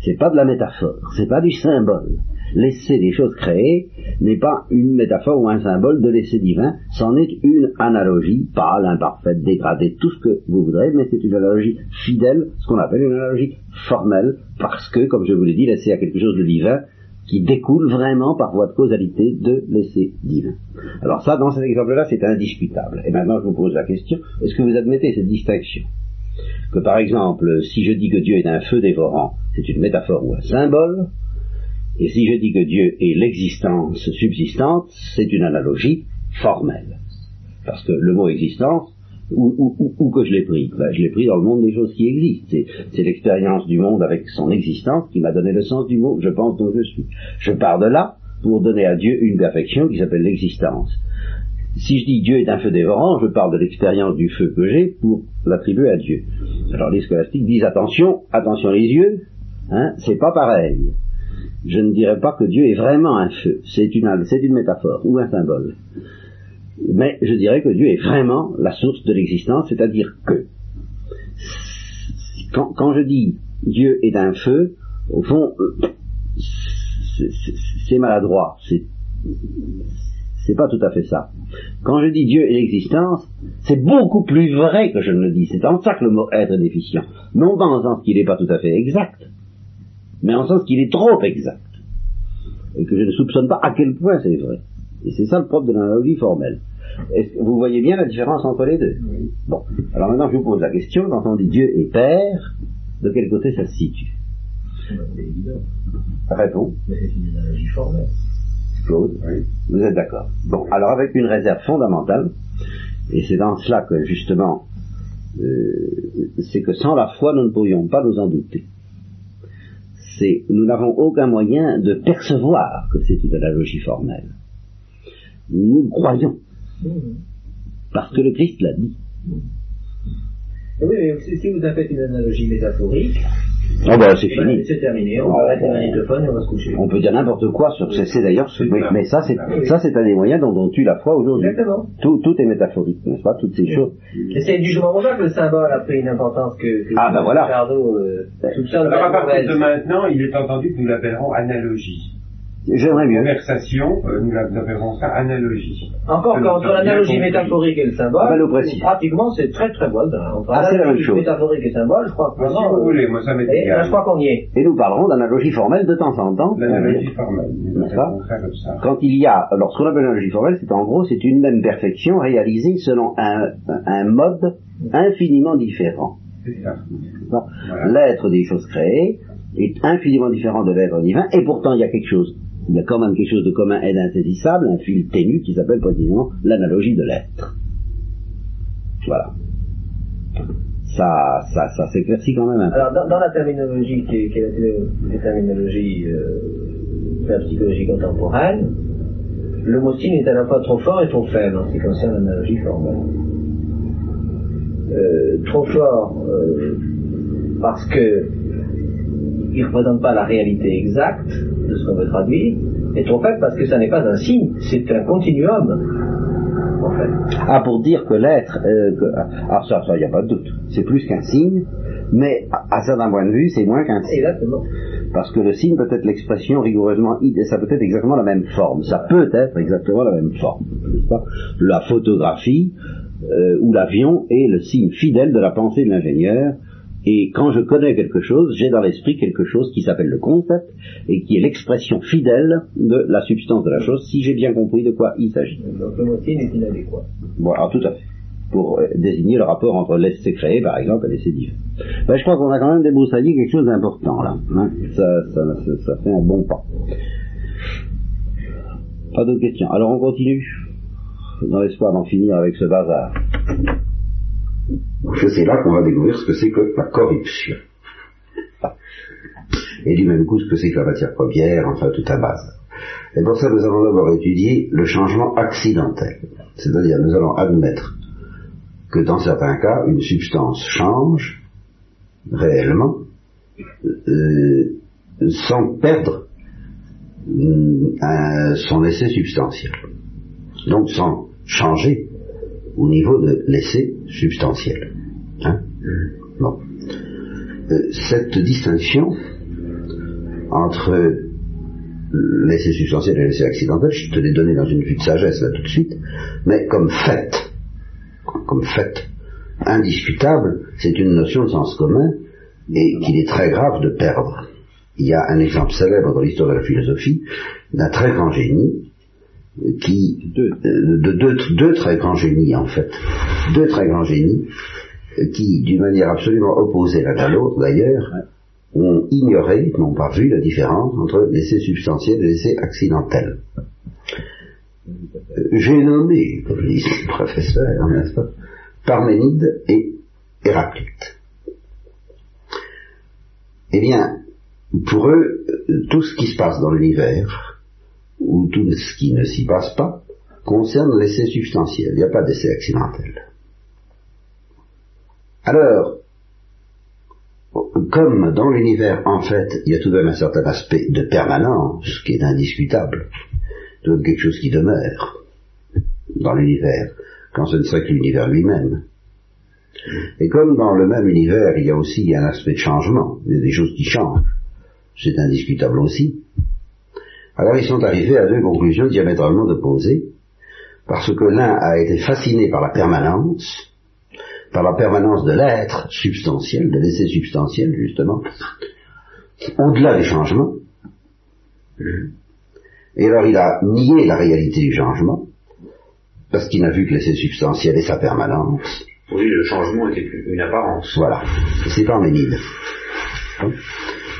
C'est pas de la métaphore, c'est pas du symbole, l'essai des choses créées n'est pas une métaphore ou un symbole de l'essai divin, c'en est une analogie, pâle, imparfaite, dégradée, tout ce que vous voudrez, mais c'est une analogie fidèle, ce qu'on appelle une analogie formelle, parce que, comme je vous l'ai dit, l'essai a quelque chose de divin qui découle vraiment par voie de causalité de l'essai divin. Alors ça, dans cet exemple-là, c'est indiscutable. Et maintenant, je vous pose la question, est-ce que vous admettez cette distinction? Que par exemple, si je dis que Dieu est un feu dévorant, c'est une métaphore ou un symbole, et si je dis que Dieu est l'existence subsistante, c'est une analogie formelle. Parce que le mot existence, où, que je l'ai pris? Ben, Je l'ai pris dans le monde des choses qui existent. C'est l'expérience du monde avec son existence qui m'a donné le sens du mot je pense dont je suis. Je pars de là pour donner à Dieu une perfection qui s'appelle l'existence. Si je dis Dieu est un feu dévorant, je parle de l'expérience du feu que j'ai pour l'attribuer à Dieu. Alors les scolastiques disent attention, attention les yeux, hein, c'est pas pareil. Je ne dirais pas que Dieu est vraiment un feu, c'est une, une métaphore ou un symbole mais je dirais que Dieu est vraiment la source de l'existence, c'est-à-dire que quand, je dis Dieu est un feu, au fond, euh, c'est maladroit, c'est pas tout à fait ça. Quand je dis Dieu est l'existence, c'est beaucoup plus vrai que je ne le dis. C'est en ça que le mot être est déficient. Non pas en sens qu'il n'est pas tout à fait exact, mais en sens qu'il est trop exact. Et que je ne soupçonne pas à quel point c'est vrai. Et c'est ça le propre de l'analogie formelle. vous voyez bien la différence entre les deux? Bon. Alors maintenant, je vous pose la question, quand on dit Dieu est Père, de quel côté ça se situe? C'est évident. Réponds. Mais c'est une analogie formelle. Claude, oui. vous êtes d'accord. Bon, alors avec une réserve fondamentale, et c'est dans cela que justement, euh, c'est que sans la foi, nous ne pourrions pas nous en douter. C'est, nous n'avons aucun moyen de percevoir que c'est une analogie formelle nous le croyons. Parce que le Christ l'a dit. Oui, mais si vous avez une analogie métaphorique, Oh ben c'est fini. C'est terminé, on va arrêter le magnétophone et on va se coucher. On peut dire n'importe quoi sur c'est d'ailleurs mais, ça c'est ça c'est un des moyens dont on tue la foi aujourd'hui. Exactement. Tout, tout est métaphorique, n'est-ce pas, toutes ces choses. Et c'est du jour au que le symbole a pris une importance que, que ah ben voilà. Ricardo, euh, Alors à partir de maintenant, il est entendu que nous l'appellerons analogie. J'aimerais mieux. Conversation, euh, nous appellerons ça analogie. Encore qu'entre l'analogie métaphorique et le symbole, ah, pratiquement c'est très très voisin. Entre ah, l'analogie métaphorique et le symbole, je crois que Si vous voulez, moi ça m'est égal. je crois qu'on y est. Et nous parlerons d'analogie formelle de temps en temps. L'analogie formelle, n'est-ce pas Quand il y a, alors ce qu'on appelle l'analogie formelle, c'est en gros, c'est une même perfection réalisée selon un, un mode infiniment différent. C'est ça. L'être des choses créées est infiniment différent de l'être divin, et pourtant il y a quelque chose il y a quand même quelque chose de commun et d'insaisissable, un fil ténu qui s'appelle précisément l'analogie de l'être. Voilà. Ça, ça, ça s'éclaircit quand même. Alors, dans, la terminologie qui est, la, terminologie euh, de la psychologie contemporaine, le mot signe est à la fois trop fort et trop faible en ce qui concerne l'analogie formelle. Euh, trop fort euh, parce que il ne représente pas la réalité exacte de ce qu'on veut traduire, et trop faible parce que ça n'est pas un signe, c'est un continuum. En fait. Ah, pour dire que l'être, euh, ah ça, ça, il n'y a pas de doute, c'est plus qu'un signe, mais à, certains points de vue, c'est moins qu'un signe. Exactement. Parce que le signe peut être l'expression rigoureusement, ça peut être exactement la même forme, ça peut être exactement la même forme, pas? La photographie euh, ou l'avion est le signe fidèle de la pensée de l'ingénieur et quand je connais quelque chose, j'ai dans l'esprit quelque chose qui s'appelle le concept et qui est l'expression fidèle de la substance de la chose, si j'ai bien compris de quoi il s'agit. Donc le mot est inadéquat. Voilà, tout à fait. Pour euh, désigner le rapport entre l'essai créé, par exemple, et l'essai divin. Ben, je crois qu'on a quand même débroussaillé quelque chose d'important là. Hein. Ça, ça, ça, fait un bon pas. Pas d'autres questions. Alors on continue, dans l'espoir d'en finir avec ce bazar. C'est là qu'on va découvrir ce que c'est que la corruption. Et du même coup, ce que c'est que la matière première, enfin toute la base. Et pour ça, nous allons d'abord étudier le changement accidentel. C'est-à-dire, nous allons admettre que dans certains cas, une substance change réellement euh, sans perdre euh, son essai substantiel. Donc sans changer au niveau de l'essai substantiel. Hein bon. euh, cette distinction entre l'essai substantiel et l'essai accidentel, je te l'ai donné dans une vue de sagesse là tout de suite, mais comme fait, comme fait indiscutable, c'est une notion de sens commun et qu'il est très grave de perdre. Il y a un exemple célèbre dans l'histoire de la philosophie d'un très grand génie qui, de, deux, deux, très grands génies en fait, deux très grands génies qui, d'une manière absolument opposée l'un à l'autre d'ailleurs, ont ignoré, n'ont pas vu la différence entre l'essai substantiel et l'essai accidentel. Euh, j'ai nommé, comme dit le professeur, n'est-ce pas, Parménide et Héraclite. Eh bien, pour eux, tout ce qui se passe dans l'univers, ou tout ce qui ne s'y passe pas, concerne l'essai substantiel. Il n'y a pas d'essai accidentel. Alors, comme dans l'univers, en fait, il y a tout de même un certain aspect de permanence, qui est indiscutable, de quelque chose qui demeure dans l'univers, quand ce ne serait que l'univers lui-même. Et comme dans le même univers, il y a aussi un aspect de changement, il y a des choses qui changent, c'est indiscutable aussi. Alors ils sont arrivés à deux conclusions diamétralement opposées, parce que l'un a été fasciné par la permanence, par la permanence de l'être substantiel, de l'essai substantiel justement, au-delà des changements. Et alors il a nié la réalité du changement, parce qu'il n'a vu que l'essai substantiel et sa permanence. Pour lui, le changement était une apparence. Voilà. C'est Parménide.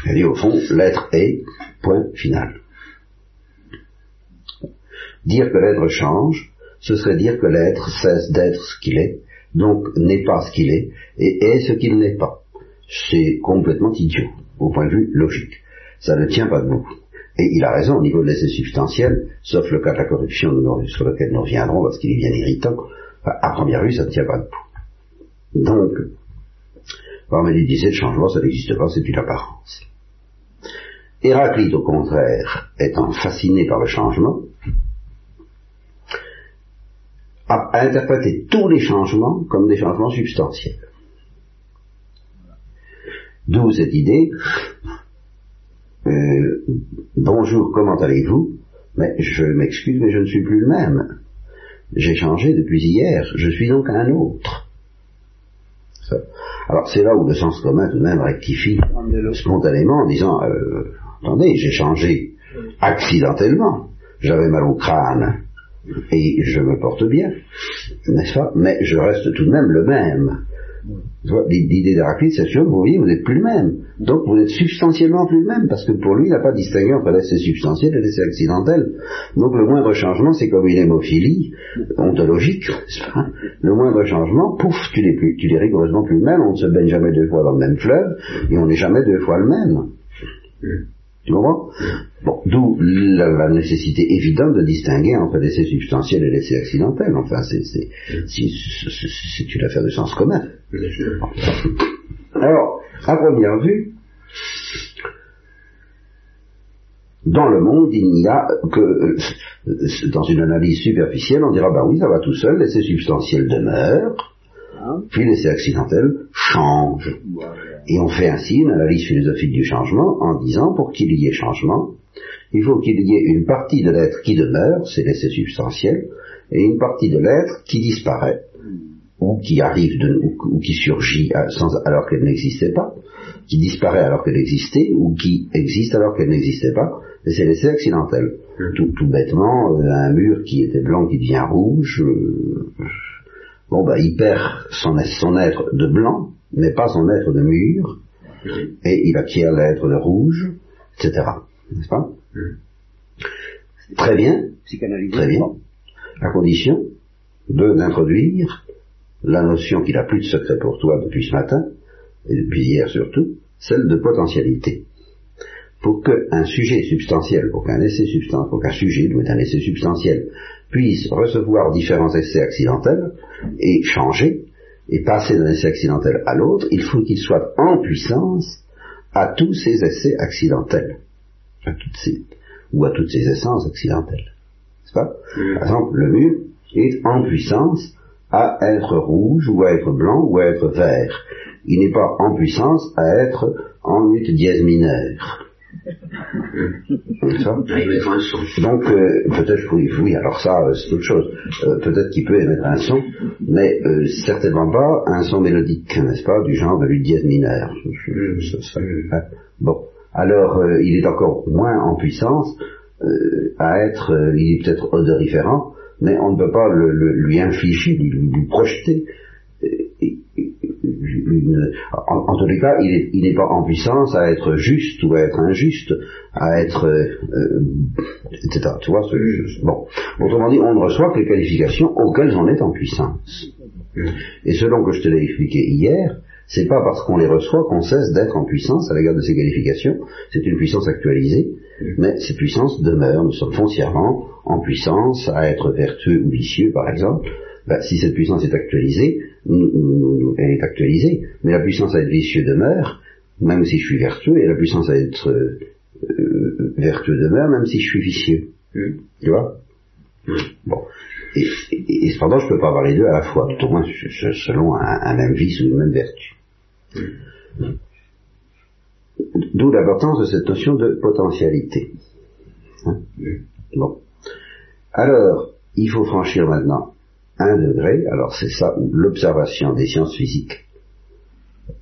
Il dit au fond, l'être est, point final. Dire que l'être change, ce serait dire que l'être cesse d'être ce qu'il est, donc n'est pas ce qu'il est, et est ce qu'il n'est pas. C'est complètement idiot, au point de vue logique. Ça ne tient pas debout. Et il a raison au niveau de l'essai substantiel, sauf le cas de la corruption sur lequel nous reviendrons parce qu'il est bien irritant. à première vue, ça ne tient pas debout. Donc, Parménide disait le changement, ça n'existe pas, c'est une apparence. Héraclite, au contraire, étant fasciné par le changement, à, interpréter tous les changements comme des changements substantiels. D'où cette idée, euh, bonjour, comment allez-vous? Mais je m'excuse, mais je ne suis plus le même. J'ai changé depuis hier, je suis donc un autre. Alors c'est là où le sens commun tout de même rectifie spontanément en disant, euh, attendez, j'ai changé accidentellement, j'avais mal au crâne, et je me porte bien, n'est-ce pas? Mais je reste tout de même le même. L'idée d'Héraclite, c'est sûr, vous voyez, vous n'êtes plus le même. Donc vous êtes substantiellement plus le même, parce que pour lui, il n'a pas distingué entre l'essai substantiel et l'essai accidentel. Donc le moindre changement, c'est comme une hémophilie ontologique, pas? Le moindre changement, pouf, tu n'es plus, tu n'es rigoureusement plus le même, on ne se baigne jamais deux fois dans le même fleuve, et on n'est jamais deux fois le même. Tu comprends? D'où la, nécessité évidente de distinguer entre l'essai substantiel et l'essai accidentel. Enfin, c'est une affaire de sens commun. Alors, à première vue, dans le monde, il n'y a que, dans une analyse superficielle, on dira, bah oui, ça va tout seul, l'essai substantiel demeure, puis l'essai accidentel change. Et on fait ainsi une analyse philosophique du changement en disant, pour qu'il y ait changement, il faut qu'il y ait une partie de l'être qui demeure, c'est l'essai substantiel, et une partie de l'être qui disparaît, ou qui arrive de, ou, qui surgit sans, alors qu'elle n'existait pas, qui disparaît alors qu'elle existait, ou qui existe alors qu'elle n'existait pas, et c'est l'essai accidentel. Mmh. Tout, bêtement, euh, un mur qui était blanc qui devient rouge, euh, bon bah il perd son, son être de blanc, mais pas son être de mûr, et il acquiert l'être de rouge, etc. N'est-ce pas Très bien, très bien, à condition de d'introduire la notion qu'il a plus de secret pour toi depuis ce matin, et depuis hier surtout, celle de potentialité. Pour qu'un sujet substantiel, pour qu'un essai substantiel, pour qu'un sujet, doit être un essai substantiel, puisse recevoir différents essais accidentels et changer, et passer d'un essai accidentel à l'autre, il faut qu'il soit en puissance à tous ces essais accidentels, à toutes ces, ou à toutes ces essences accidentelles. N'est-ce pas? Par exemple, le mur est en puissance à être rouge, ou à être blanc, ou à être vert. Il n'est pas en puissance à être en ut dièse mineur. Donc, euh, peut-être, oui, oui, alors ça, euh, c'est autre chose. Euh, peut-être qu'il peut émettre un son, mais certainement pas un son mélodique, n'est-ce pas, du genre de l'une dièse mineure. Hein. Bon, alors, il est encore moins en puissance à être, il est peut-être odoriférant, mais on ne peut pas lui infliger, lui projeter en, tous les cas, il n'est pas en puissance à être juste ou à être injuste, à être, euh, etc. Tu vois, bon. Autrement dit, on ne reçoit que les qualifications auxquelles on est en puissance. Et selon que je te l'ai expliqué hier, c'est pas parce qu'on les reçoit qu'on cesse d'être en puissance à l'égard de ces qualifications. C'est une puissance actualisée, mais cette puissance demeure. Nous sommes foncièrement en puissance à être vertueux ou vicieux, par exemple. Ben, si cette puissance est actualisée, elle est actualisée, mais la puissance à être vicieux demeure, même si je suis vertueux, et la puissance à être euh, vertueux demeure, même si je suis vicieux. Hmm. Tu vois? Bon. Et, cependant, je ne peux pas avoir les deux à la fois, au moins selon un, même vice ou une même vertu. D'où l'importance de cette notion de potentialité. Hein? Bon. Alors, il faut franchir maintenant un degré, alors c'est ça l'observation des sciences physiques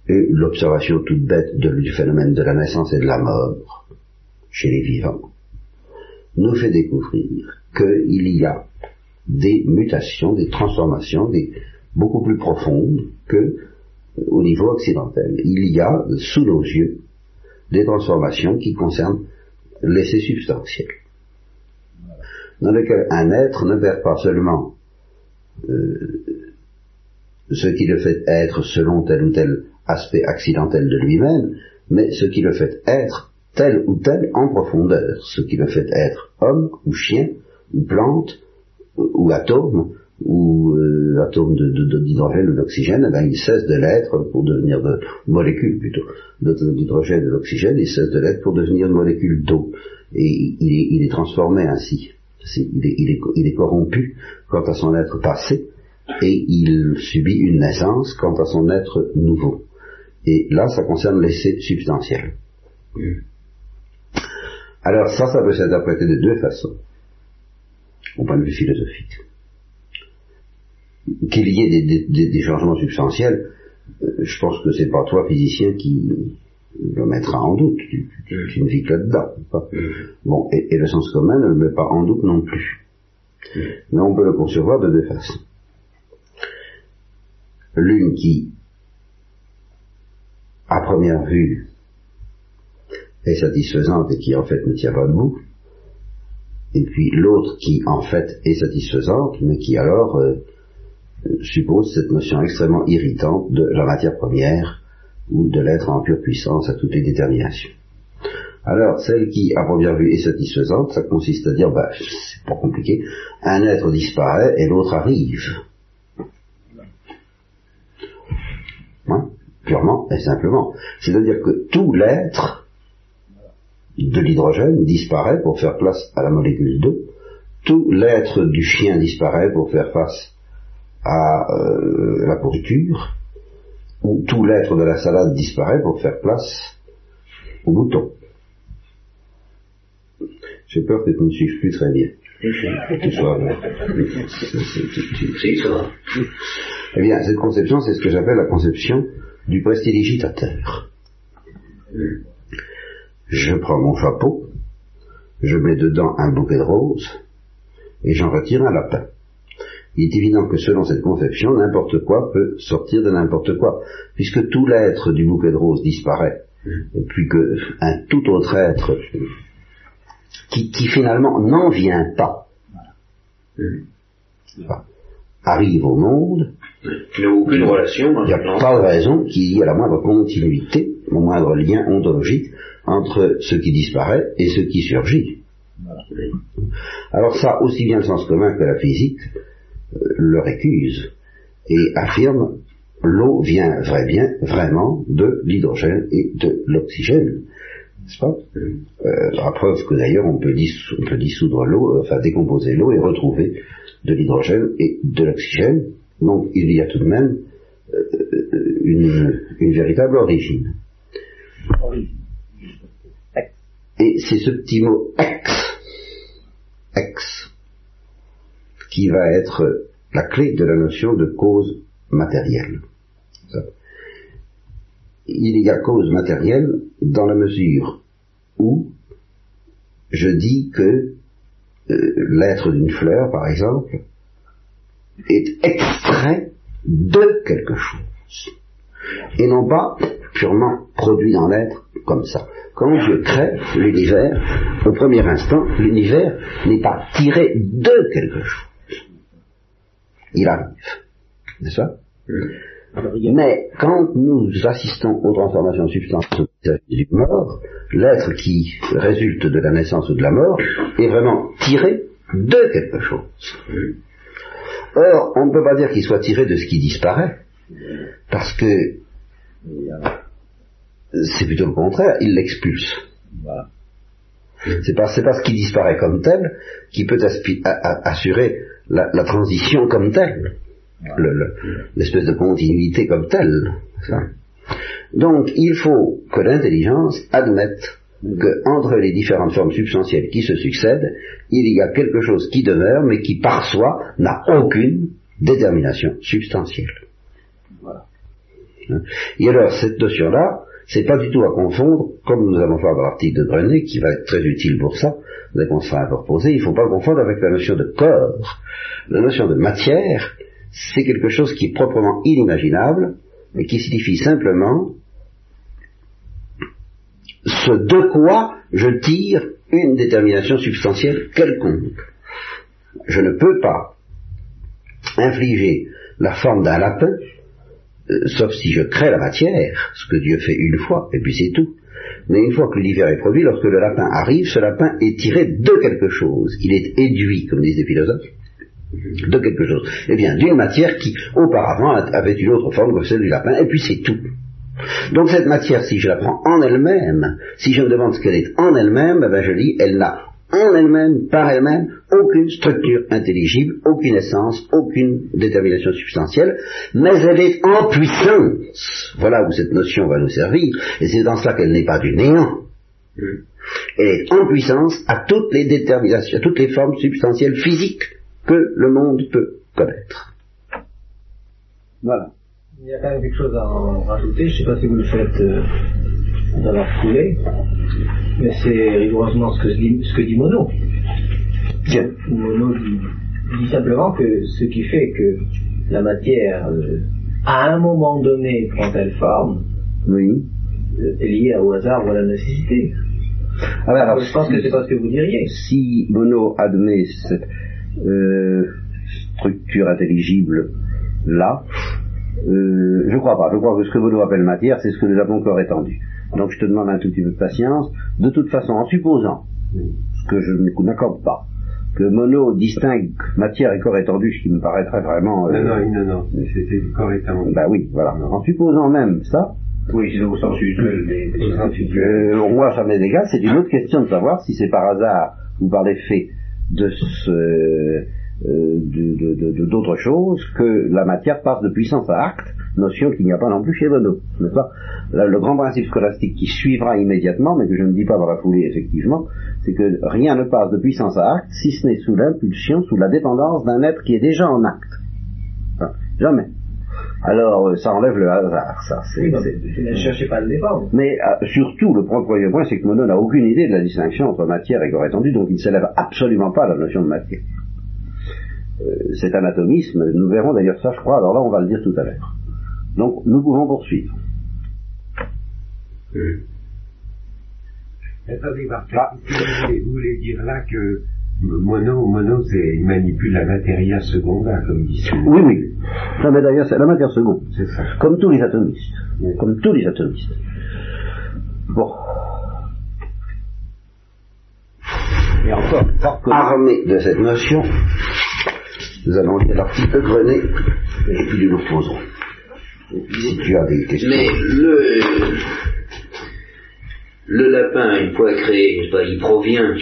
et l'observation toute bête du phénomène de la naissance et de la mort chez les vivants, nous fait découvrir qu'il y a des mutations, des transformations beaucoup plus profondes que au niveau occidental. Il y a sous nos yeux des transformations qui concernent l'essai substantiel, dans lesquelles un être ne perd pas seulement euh, ce qui le fait être selon tel ou tel aspect accidentel de lui-même, mais ce qui le fait être tel ou tel en profondeur, ce qui le fait être homme ou chien ou plante ou atome ou euh, atome d'hydrogène ou d'oxygène, eh ben, il cesse de l'être pour devenir de molécule plutôt d'hydrogène et d'oxygène, il cesse de l'être pour devenir une molécule d'eau. Et il est transformé ainsi il, est, corrompu quant à son être passé et il subit une naissance quant à son être nouveau. Et là, ça concerne l'essai substantiel. Alors ça, ça peut s'interpréter de deux façons, au point de vue philosophique. Qu'il y ait des, changements substantiels, euh, je pense que c'est pas toi, physicien, qui, le mettra en doute. Tu, tu, ne vis que là-dedans. Bon, et, le sens commun ne le met pas en doute non plus. Mais on peut le concevoir de deux façons. L'une qui, à première vue, est satisfaisante et qui en fait ne tient pas debout, et puis l'autre qui en fait est satisfaisante, mais qui alors euh, suppose cette notion extrêmement irritante de la matière première ou de l'être en pure puissance à toutes les déterminations. Alors, celle qui, à première vue, est satisfaisante, ça consiste à dire, bah, c'est pas compliqué, un être disparaît et l'autre arrive. Hein? Purement et simplement. C'est-à-dire que tout l'être de l'hydrogène disparaît pour faire place à la molécule d'eau, tout l'être du chien disparaît pour faire face à euh, la pourriture, où tout l'être de la salade disparaît pour faire place au bouton. J'ai peur que tu ne suives plus très bien. Eh bien, cette conception, c'est ce que j'appelle la conception du prestidigitateur. Je prends mon chapeau, je mets dedans un bouquet de roses, et j'en retire un lapin il est évident que selon cette conception, n'importe quoi peut sortir de n'importe quoi, puisque tout l'être du bouquet de roses disparaît, et puis que un tout autre être qui, finalement n'en vient pas, arrive au monde, il n'y a aucune relation. Il n'y a pas de raison qu'il y ait la moindre continuité, le moindre lien ontologique entre ce qui disparaît et ce qui surgit. Alors ça, aussi bien le sens commun que la physique, le récuse et affirme l'eau vient vrai bien, vraiment de l'hydrogène et de l'oxygène. N'est-ce pas euh, À preuve que d'ailleurs on peut, dissoudre l'eau, enfin décomposer l'eau et retrouver de l'hydrogène et de l'oxygène. Donc il y a tout de même euh, une, véritable origine. Et c'est ce petit mot ex, ex, qui va être la clé de la notion de cause matérielle. Il y a cause matérielle dans la mesure où je dis que euh, l'être d'une fleur, par exemple, est extrait de quelque chose, et non pas purement produit dans l'être comme ça. Quand Dieu crée l'univers, au premier instant, l'univers n'est pas tiré de quelque chose. Il arrive. N'est-ce pas Mais quand nous assistons aux transformations substantielles du mort, l'être qui résulte de la naissance ou de la mort est vraiment tiré de quelque chose. Or, on ne peut pas dire qu'il soit tiré de ce qui disparaît, parce que c'est plutôt le contraire, il l'expulse. C'est pas, pas ce qui disparaît comme tel qui peut assurer la, transition comme telle, l'espèce de continuité comme telle. Donc il faut que l'intelligence admette que entre les différentes formes substantielles qui se succèdent, il y a quelque chose qui demeure, mais qui par soi n'a aucune détermination substantielle. Et alors cette notion-là, c'est pas du tout à confondre, comme nous allons faire dans l'article de Grenet, qui va être très utile pour ça, dès qu'on sera proposé, il ne faut pas confondre avec la notion de corps. La notion de matière, c'est quelque chose qui est proprement inimaginable, mais qui signifie simplement ce de quoi je tire une détermination substantielle quelconque. Je ne peux pas infliger la forme d'un lapin euh, sauf si je crée la matière, ce que Dieu fait une fois, et puis c'est tout. Mais une fois que l'univers est produit, lorsque le lapin arrive, ce lapin est tiré de quelque chose. Il est éduit, comme disent les philosophes, de quelque chose. Eh bien, d'une matière qui, auparavant, avait une autre forme que celle du lapin, et puis c'est tout. Donc cette matière, si je la prends en elle-même, si je me demande ce qu'elle est en elle-même, eh ben je dis, elle n'a en elle-même, par elle-même, aucune structure intelligible, aucune essence, aucune détermination substantielle, mais elle est en puissance. Voilà où cette notion va nous servir, et c'est dans cela qu'elle n'est pas du néant. Elle est en puissance à toutes les déterminations, à toutes les formes substantielles physiques que le monde peut connaître. Voilà. Il y a quand même quelque chose à en rajouter, je ne sais pas si vous le faites euh, dans la foulée, mais c'est rigoureusement ce que, dit, ce que dit Mono. Mono dit, simplement que ce qui fait que la matière, euh, à un moment donné, prend telle forme, oui. Euh, est liée au hasard ou à la nécessité. Alors, je pense que c'est pas ce que vous diriez. Si Mono admet cette euh, structure intelligible là, euh, je crois pas. Je crois que ce que Mono appelle matière, c'est ce que nous avons corps étendu. Donc je te demande un tout petit peu de patience. De toute façon, en supposant, ce que je n'accorde pas, que Mono distingue matière et corps étendu, ce qui me paraîtrait vraiment... Euh, non, non, non, non, c'était corps étendu. Bah oui, voilà. En supposant même ça... Oui, c'est au sens usuel des, euh, Moi, ça m'est égal. C'est une autre question de savoir si c'est par hasard ou par l'effet de ce euh, d'autres choses que la matière passe de puissance à acte, notion qu'il n'y a pas non plus chez Bono, n'est-ce pas? Le grand principe scolastique qui suivra immédiatement, mais que je ne dis pas dans la foulée effectivement, c'est que rien ne passe de puissance à acte si ce n'est sous l'impulsion, sous la dépendance d'un être qui est déjà en acte. jamais. Alors, euh, ça enlève le hasard, ça. C'est, ne cherchez pas le défendre. Mais euh, surtout, le premier point, c'est que Mono n'a aucune idée de la distinction entre matière et corps étendu, donc il ne s'élève absolument pas à la notion de matière. Euh, cet anatomisme, nous verrons d'ailleurs ça, je crois, alors là, on va le dire tout à l'heure. Donc, nous pouvons poursuivre. Euh. Attendez, ah. vous, voulez, dire là que Mono, Mono il manipule la matière seconde, comme dit Oui, oui. Non, mais d'ailleurs, c'est la matière seconde. C'est ça. Comme tous les atomistes. Comme tous les atomistes. Bon. Et encore, armé de cette notion, nous allons lire l'article Grenet, et puis nous reposerons. Si tu as des questions. Mais le, le lapin, une fois créé, il provient.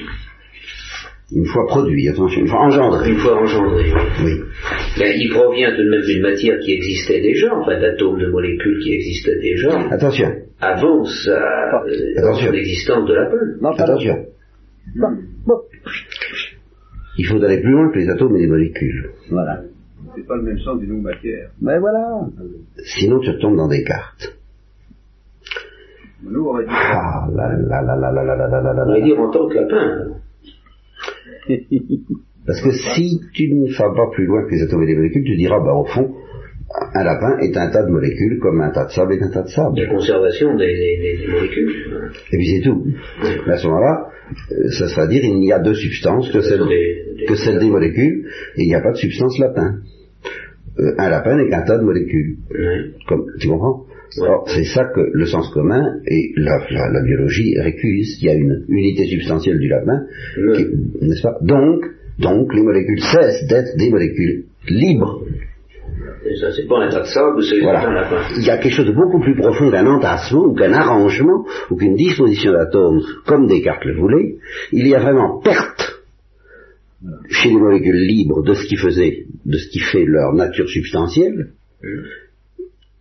Une fois produit, attention, une fois engendré. Une fois engendré, oui. Mais il provient tout de même d'une matière qui existait déjà, enfin d'atomes, de molécules qui existaient déjà. Attention. Avant sa, euh, l'existence de la Non, attention. Il faut aller plus loin que les atomes et les molécules. Voilà. C'est pas le même sens d'une matière. Mais voilà. Sinon, tu retombes dans des cartes. Nous, on aurait dit. Ah là là là là là là là là là là. On aurait dit en tant que lapin. Parce que si tu ne vas pas plus loin que les atomes et les molécules, tu diras, bah au fond, un lapin est un tas de molécules comme un tas de sable est un tas de sable. La conservation des, des, des molécules. Et puis c'est tout. Mais à ce moment-là, euh, ça sera dire il n'y a deux substances que celles des, que celle des molécules et il n'y a pas de substance lapin. Euh, un lapin n'est qu'un tas de molécules. Comme, tu comprends? C'est ça que le sens commun et la, la, biologie récusent. Il y a une unité substantielle du lapin, n'est-ce pas? Donc, donc les molécules cessent d'être des molécules libres. Ça, c'est pas un tas de sable, c'est voilà. un lapin. Il y a quelque chose de beaucoup plus profond qu'un entassement ou qu'un arrangement ou qu'une disposition d'atomes, comme Descartes le voulait. Il y a vraiment perte chez les molécules libres de ce qui faisait, de ce qui fait leur nature substantielle.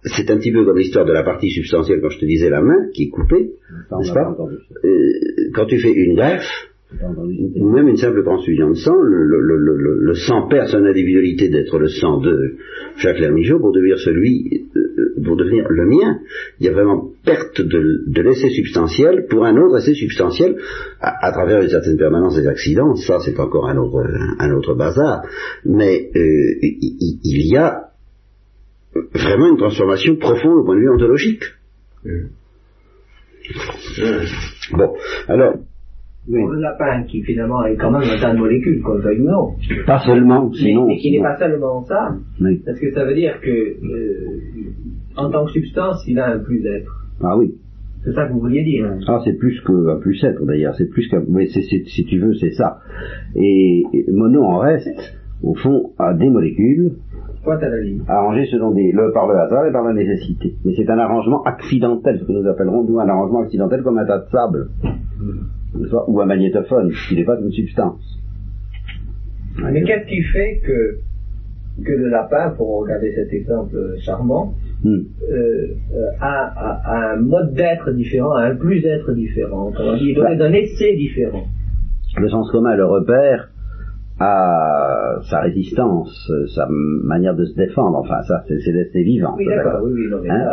C'est un petit peu comme l'histoire de la partie substantielle quand je te disais la main qui est coupée, n'est-ce pas euh, Quand tu fais une greffe, même une simple transfusion de sang, le, sang perd son individualité d'être le sang de Jacques Lermigeau pour devenir celui, euh, pour devenir le mien. Il y a vraiment perte de, l'essai substantiel pour un autre essai substantiel à, travers une certaine permanence des accidents. Ça, c'est encore un autre, un autre bazar. Mais euh, il, y a vraiment une transformation profonde au point de vue ontologique. Bon, alors, le lapin qui finalement est quand même un tas de molécules, qu'on le veuille ou non. Pas seulement, sinon. Mais, qui n'est pas seulement ça. Parce que ça veut dire que, euh, en tant que substance, il a un plus-être. Ah oui. C'est ça que vous vouliez dire. Ah, c'est plus qu'un plus-être d'ailleurs. C'est plus qu'un. Oui, si tu veux, c'est ça. Et, Mono en reste, au fond, à des molécules. Point à la ligne. Arrangées selon des, le, par le hasard et par la nécessité. Mais c'est un arrangement accidentel, ce que nous appellerons nous un arrangement accidentel comme un tas de sable. Mm ou un magnétophone, qui n'est pas une substance. Mais qu'est-ce qui fait que, que le lapin, pour regarder cet exemple charmant, hmm. euh, euh, a, un mode d'être différent, a un plus-être différent, il doit bah. un essai différent Le sens commun le repère à sa résistance, sa manière de se défendre, enfin ça c'est l'essai vivant. Oui d'accord, oui, oui, non, mais, hein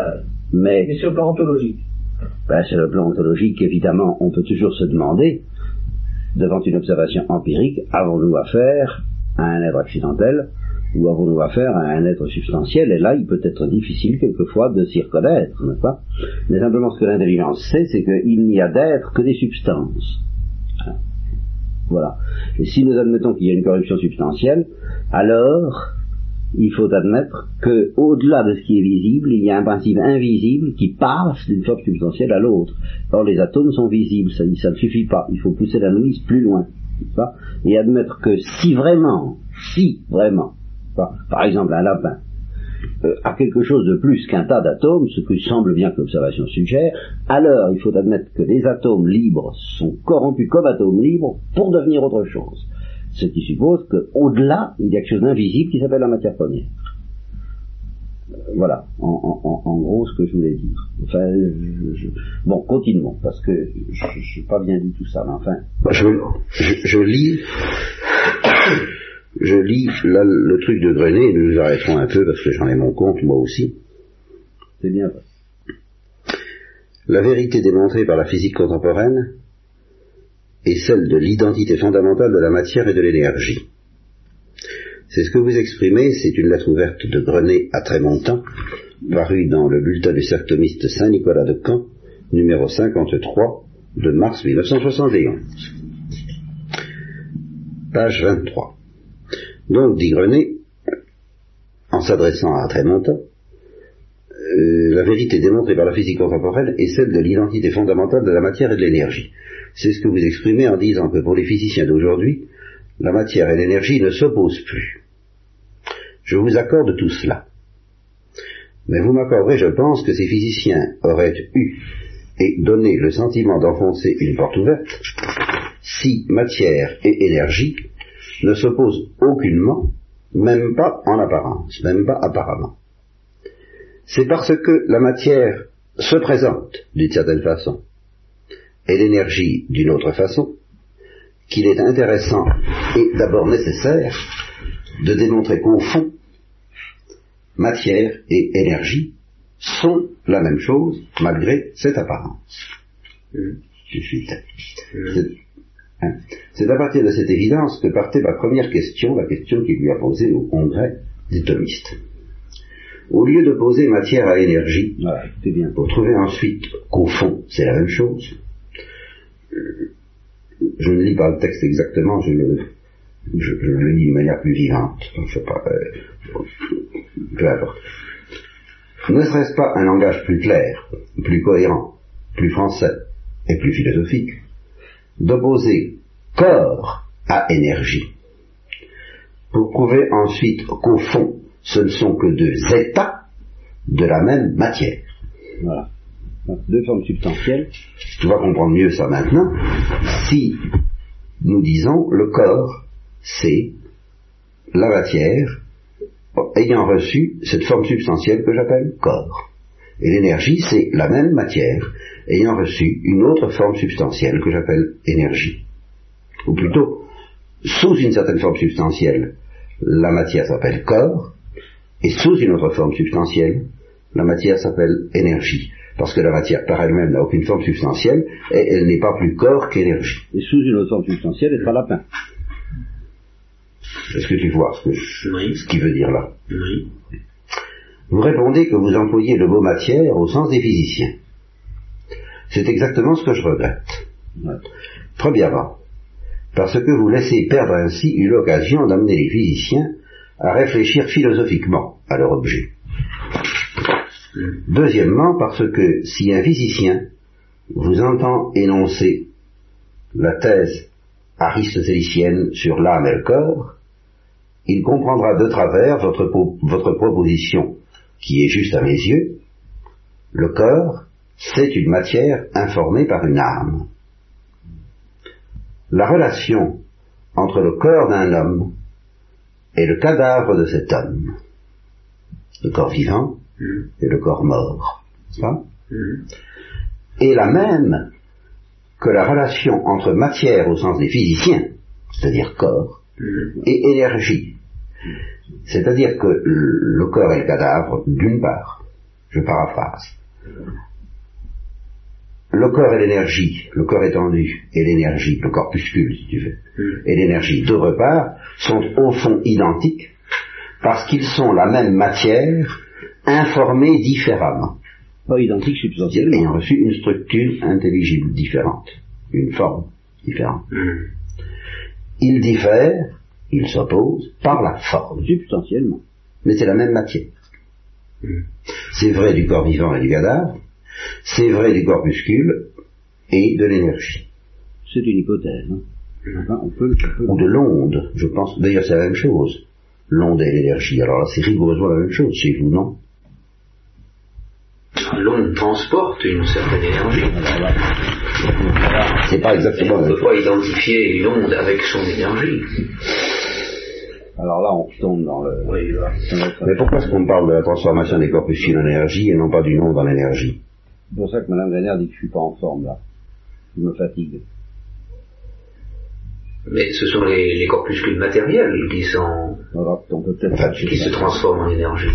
mais, mais sur le plan ontologique ben, sur le plan ontologique, évidemment, on peut toujours se demander, devant une observation empirique, avons-nous affaire à un être accidentel ou avons-nous affaire à un être substantiel? Et là, il peut être difficile quelquefois de s'y reconnaître, n'est-ce pas? Mais simplement ce que l'intelligence sait, c'est qu'il n'y a d'être que des substances. Voilà. Et si nous admettons qu'il y a une corruption substantielle, alors il faut admettre que, au-delà de ce qui est visible, il y a un principe invisible qui passe d'une forme substantielle à l'autre. Or, les atomes sont visibles, ça, ne suffit pas. Il faut pousser l'analyse plus loin, et admettre que si vraiment, si vraiment, par exemple un lapin euh, a quelque chose de plus qu'un tas d'atomes, ce qui semble bien que l'observation suggère, alors il faut admettre que les atomes libres sont corrompus comme atomes libres pour devenir autre chose ce qui suppose qu'au-delà, il y a quelque chose d'invisible qui s'appelle la matière première. Euh, voilà, en, gros ce que je voulais dire. Enfin, bon, continuons, parce que je n'ai pas bien dit tout ça, mais enfin... Je, lis... Je lis le truc de Grenet, et nous nous arrêterons un peu parce que j'en ai mon compte, moi aussi. C'est bien. La vérité démontrée par la physique contemporaine et celle de l'identité fondamentale de la matière et de l'énergie. C'est ce que vous exprimez, c'est une lettre ouverte de Grenet à longtemps, parue dans le bulletin du certomiste Saint-Nicolas de Caen, numéro 53 de mars 1971. Page 23. Donc, dit Grenet, en s'adressant à longtemps, euh, la vérité démontrée par la physique contemporaine est celle de l'identité fondamentale de la matière et de l'énergie. C'est ce que vous exprimez en disant que pour les physiciens d'aujourd'hui, la matière et l'énergie ne s'opposent plus. Je vous accorde tout cela. Mais vous m'accorderez, je pense, que ces physiciens auraient eu et donné le sentiment d'enfoncer une porte ouverte si matière et énergie ne s'opposent aucunement même pas en apparence, même pas apparemment. C'est parce que la matière se présente d'une certaine façon et l'énergie d'une autre façon qu'il est intéressant et d'abord nécessaire de démontrer qu'au fond, matière et énergie sont la même chose malgré cette apparence. Hein. C'est à partir de cette évidence que partait ma première question, la question qu'il lui a posée au congrès des thomistes. Au lieu de poser matière à énergie, bien. pour trouver ensuite qu'au fond c'est la même chose, je ne lis pas le texte exactement, je le, je, lis de manière plus vivante. pas, euh. Ne serait-ce pas un langage plus clair, plus cohérent, plus français et plus philosophique d'opposer corps à énergie pour prouver ensuite qu'au fond ce ne sont que deux états de la même matière. Deux formes substantielles. Tu vas comprendre mieux ça maintenant. Si nous disons le corps, c'est la matière ayant reçu cette forme substantielle que j'appelle corps. Et l'énergie, c'est la même matière ayant reçu une autre forme substantielle que j'appelle énergie. Ou plutôt, sous une certaine forme substantielle, la matière s'appelle corps, et sous une autre forme substantielle, la matière s'appelle énergie. Parce que la matière par elle-même n'a aucune forme substantielle, et elle n'est pas plus corps qu'énergie. Et sous une autre forme substantielle, elle sera lapin. Est-ce que tu vois ce, que ce qui veut dire là Oui. Vous répondez que vous employez le mot matière au sens des physiciens. C'est exactement ce que je regrette. Premièrement, parce que vous laissez perdre ainsi une occasion d'amener les physiciens à réfléchir philosophiquement à leur objet. Deuxièmement, parce que si un physicien vous entend énoncer la thèse aristotélicienne sur l'âme et le corps, il comprendra de travers votre, votre proposition, qui est juste à mes yeux, le corps, c'est une matière informée par une âme. La relation entre le corps d'un homme et le cadavre de cet homme, le corps vivant et le corps mort, est la même que la relation entre matière au sens des physiciens, c'est-à-dire corps, et énergie, c'est-à-dire que le corps et le cadavre, d'une part, je paraphrase, le corps et l'énergie, le corps étendu et l'énergie, le corpuscule si tu veux, hmm. et l'énergie, d'autre part, sont au fond identiques parce qu'ils sont la même matière informés différemment. Pas identiques substantiellement. Ayant reçu une structure intelligible différente, une forme différente. Hmm. Ils diffèrent, ils s'opposent par la forme. Substantiellement. Mais c'est la même matière. Hmm. C'est vrai du corps vivant et du cadavre, c'est vrai du corpuscule et de l'énergie. C'est une hypothèse. Hein. Ou de l'onde, je pense. D'ailleurs, c'est la même chose. L'onde et l'énergie. Alors là, c'est rigoureusement la même chose chez vous, non? Transporte une certaine énergie. C'est pas exactement. on ne peut pas identifier une onde avec son énergie. Alors là, on tombe dans le... Mais pourquoi est-ce qu'on parle de la transformation des corpuscules en énergie et non pas du onde en énergie c'est pour ça que Mme Vénère dit que je suis pas en forme là. Je me fatigue. Mais ce sont les, corpuscules matériels qui sont qui se transforment en énergie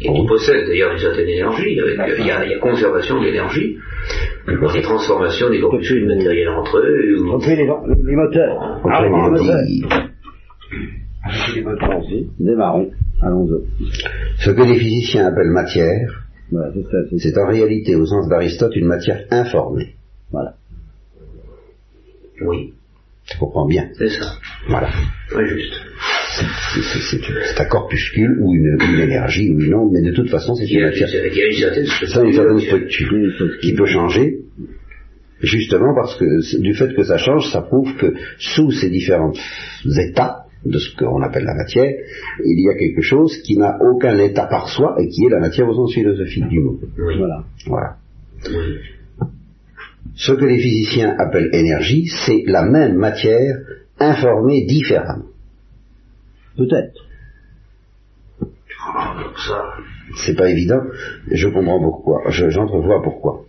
et qui possèdent d'ailleurs une certaine énergie. il, y a, conservation d'énergie, et transformation des corpuscules matériels entre eux. Ou... les, les, moteurs. Ah, les moteurs. les moteurs aussi. Démarrons. Allons-y. Ce que les physiciens appellent matière c'est en réalité, au sens d'Aristote, une matière informée. Voilà. Oui. Tu comprends bien. C'est ça. Voilà. Très juste. C'est un corpuscule ou une, énergie ou une onde, mais de toute façon, c'est une matière. Il y a une certaine structure. une certaine structure qui peut changer, justement parce que du fait que ça change, ça prouve que sous ces différents états, de ce qu'on appelle la matière, il y a quelque chose qui n'a aucun état par soi et qui est la matière au sens philosophique du mot. Voilà. Voilà. Ce que les physiciens appellent énergie, c'est la même matière informée différemment. Peut-être. ça. C'est pas évident. Je comprends pourquoi. J'entrevois pourquoi.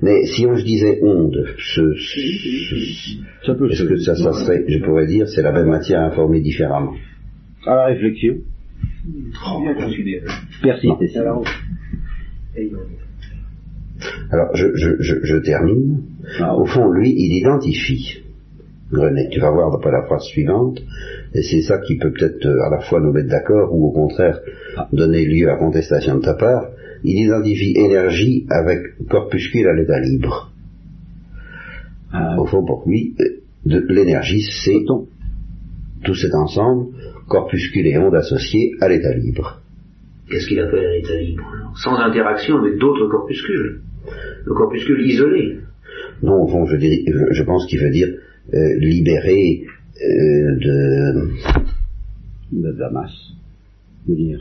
Mais si on se disait onde, ce, est-ce que ça, ça serait, je pourrais dire, c'est la même matière informée différemment À la réflexion. Oh, bien considéré. Persistez. Alors, je, je, je, termine. Ah, Au fond, lui, il identifie. René, tu vas voir après la phrase suivante, et c'est ça qui peut peut-être euh, à la fois nous mettre d'accord ou au contraire ah. donner lieu à contestation de ta part. Il identifie énergie avec corpuscule à l'état libre. Ah. Au fond, pour lui, euh, l'énergie, c'est tout cet ensemble, corpuscule et ondes associées à l'état libre. Qu'est-ce qu'il appelle à l'état libre Sans interaction avec d'autres corpuscules. Le corpuscule isolé. Non, fond, je, je pense qu'il veut dire euh, libéré euh, de, de la masse. dire.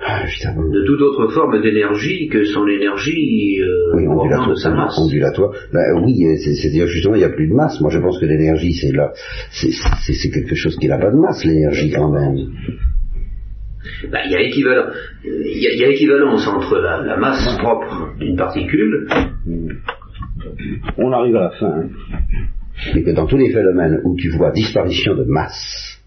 Ah, de toute autre forme d'énergie que son énergie euh, oui, ondulatoire, de sa masse. Ondulatoire. Ben, oui, c'est-à-dire justement il n'y a plus de masse. Moi je pense que l'énergie c'est là, c'est quelque chose qui n'a pas de masse, l'énergie quand même. Ben, il y a équivalent, il y, a équivalence entre la, masse propre d'une particule. On arrive à la fin. Hein. Et que dans tous les phénomènes où tu vois disparition de masse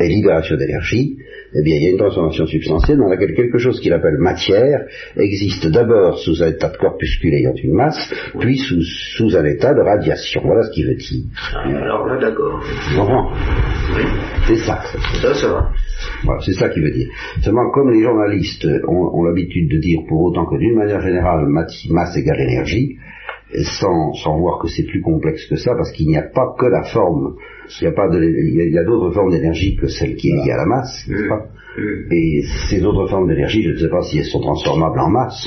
et libération d'énergie, eh bien, il y a une transformation substantielle dans laquelle quelque chose qu'il appelle matière existe d'abord sous un état de corpuscule ayant une masse, puis sous, sous un état de radiation. Voilà ce qu'il veut dire. Ah, alors là, d'accord. C'est ça. Ça, ça va. Voilà, c'est ça qu'il veut dire. Seulement, comme les journalistes ont, ont l'habitude de dire pour autant que d'une manière générale, masse égale énergie, sans, sans voir que c'est plus complexe que ça, parce qu'il n'y a pas que la forme, il y a pas de, il y a, d'autres formes d'énergie que celle qui est liée à la masse, n'est-ce pas Et ces autres formes d'énergie, je ne sais pas si elles sont transformables en masse.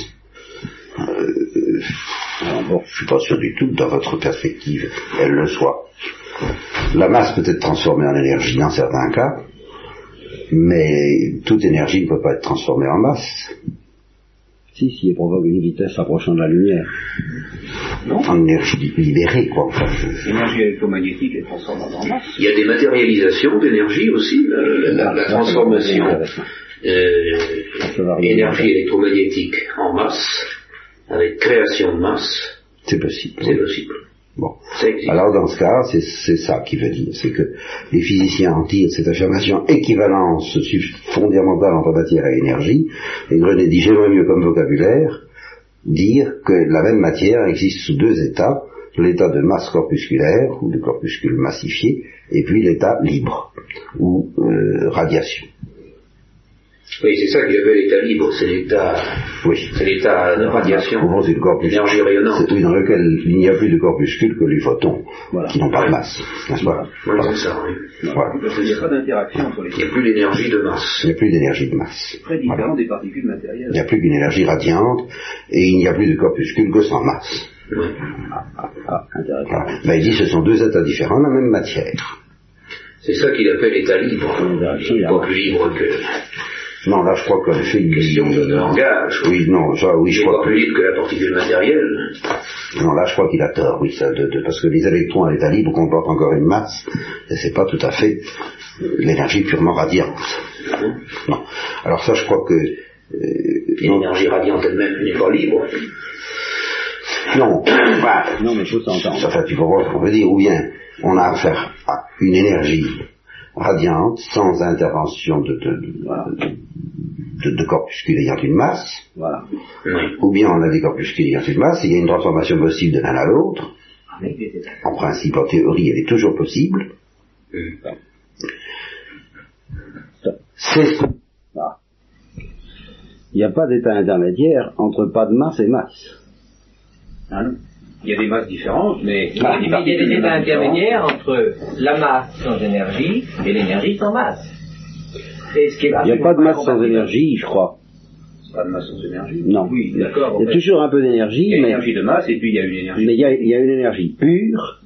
Euh, bon, je suis pas sûr du tout que dans votre perspective, elles le soient. La masse peut être transformée en énergie dans certains cas, mais toute énergie ne peut pas être transformée en masse. Si, si, elle provoque une vitesse approchant de la lumière. Non En énergie libérée, quoi. L'énergie électromagnétique est transformable en masse. Il y a des matérialisations d'énergie aussi, la, transformation. Euh, énergie électromagnétique en masse, avec création de masse. C'est possible. C'est possible. Bon. Alors dans ce cas, c'est ça qui veut dire, c'est que les physiciens en tirent cette affirmation équivalence fondamentale entre matière et énergie, et Grenet dit j'aimerais mieux comme vocabulaire dire que la même matière existe sous deux états, l'état de masse corpusculaire, ou de corpuscule massifié, et puis l'état libre, ou euh, radiation. Oui, c'est ça qui appelle l'état libre, c'est l'état, oui. c'est l'état de radiation, d'énergie rayonnante. Oui, dans lequel il n'y a plus de corpuscules que les photons, qui n'ont pas de masse, n'est-ce pas? Oui, c'est ça, oui. Voilà. Il n'y a pas d'interaction entre les Il n'y a plus d'énergie de masse. Il n'y a plus d'énergie de masse. Très différent des particules matérielles. Il n'y a plus qu'une énergie radiante, et il n'y a plus de corpuscules que sans masse. Oui. Ah, ah, ah, intéressant. Ben, il dit que ce sont deux états différents, la même matière. C'est ça qu'il appelle l'état libre. Il n'est pas plus libre que non, là, je crois qu'en fait, une question de, langage. Oui, non, ça, oui, je crois. plus libre que la particule matérielle. Non, là, je crois qu'il a tort, oui, ça, de, parce que les électrons à l'état libre comportent encore une masse, et c'est pas tout à fait l'énergie purement radiante. Hein non. Alors ça, je crois que. Euh, l'énergie radiante elle-même n'est pas libre. Non, bah, non, mais faut s'entendre. Enfin, tu comprends ce qu'on veut dire, ou bien on a affaire à une énergie radiante, sans intervention de, de, de, corpuscules ayant une masse, voilà. ou bien on a des corpuscules ayant une masse, il y a une transformation possible de l'un à l'autre. En principe, en théorie, elle est toujours possible. C'est Il n'y a pas d'état intermédiaire entre pas de masse et masse. Hein? Il y a des masses différentes, mais il y a des états intermédiaires entre la masse sans énergie et l'énergie sans masse. il n'y a pas de masse sans énergie, je crois. Pas de masse sans énergie Non. Oui, d'accord. Il y a toujours un peu d'énergie. Il y a une énergie de masse et puis il y a une énergie. Mais il y a, il y a une énergie pure,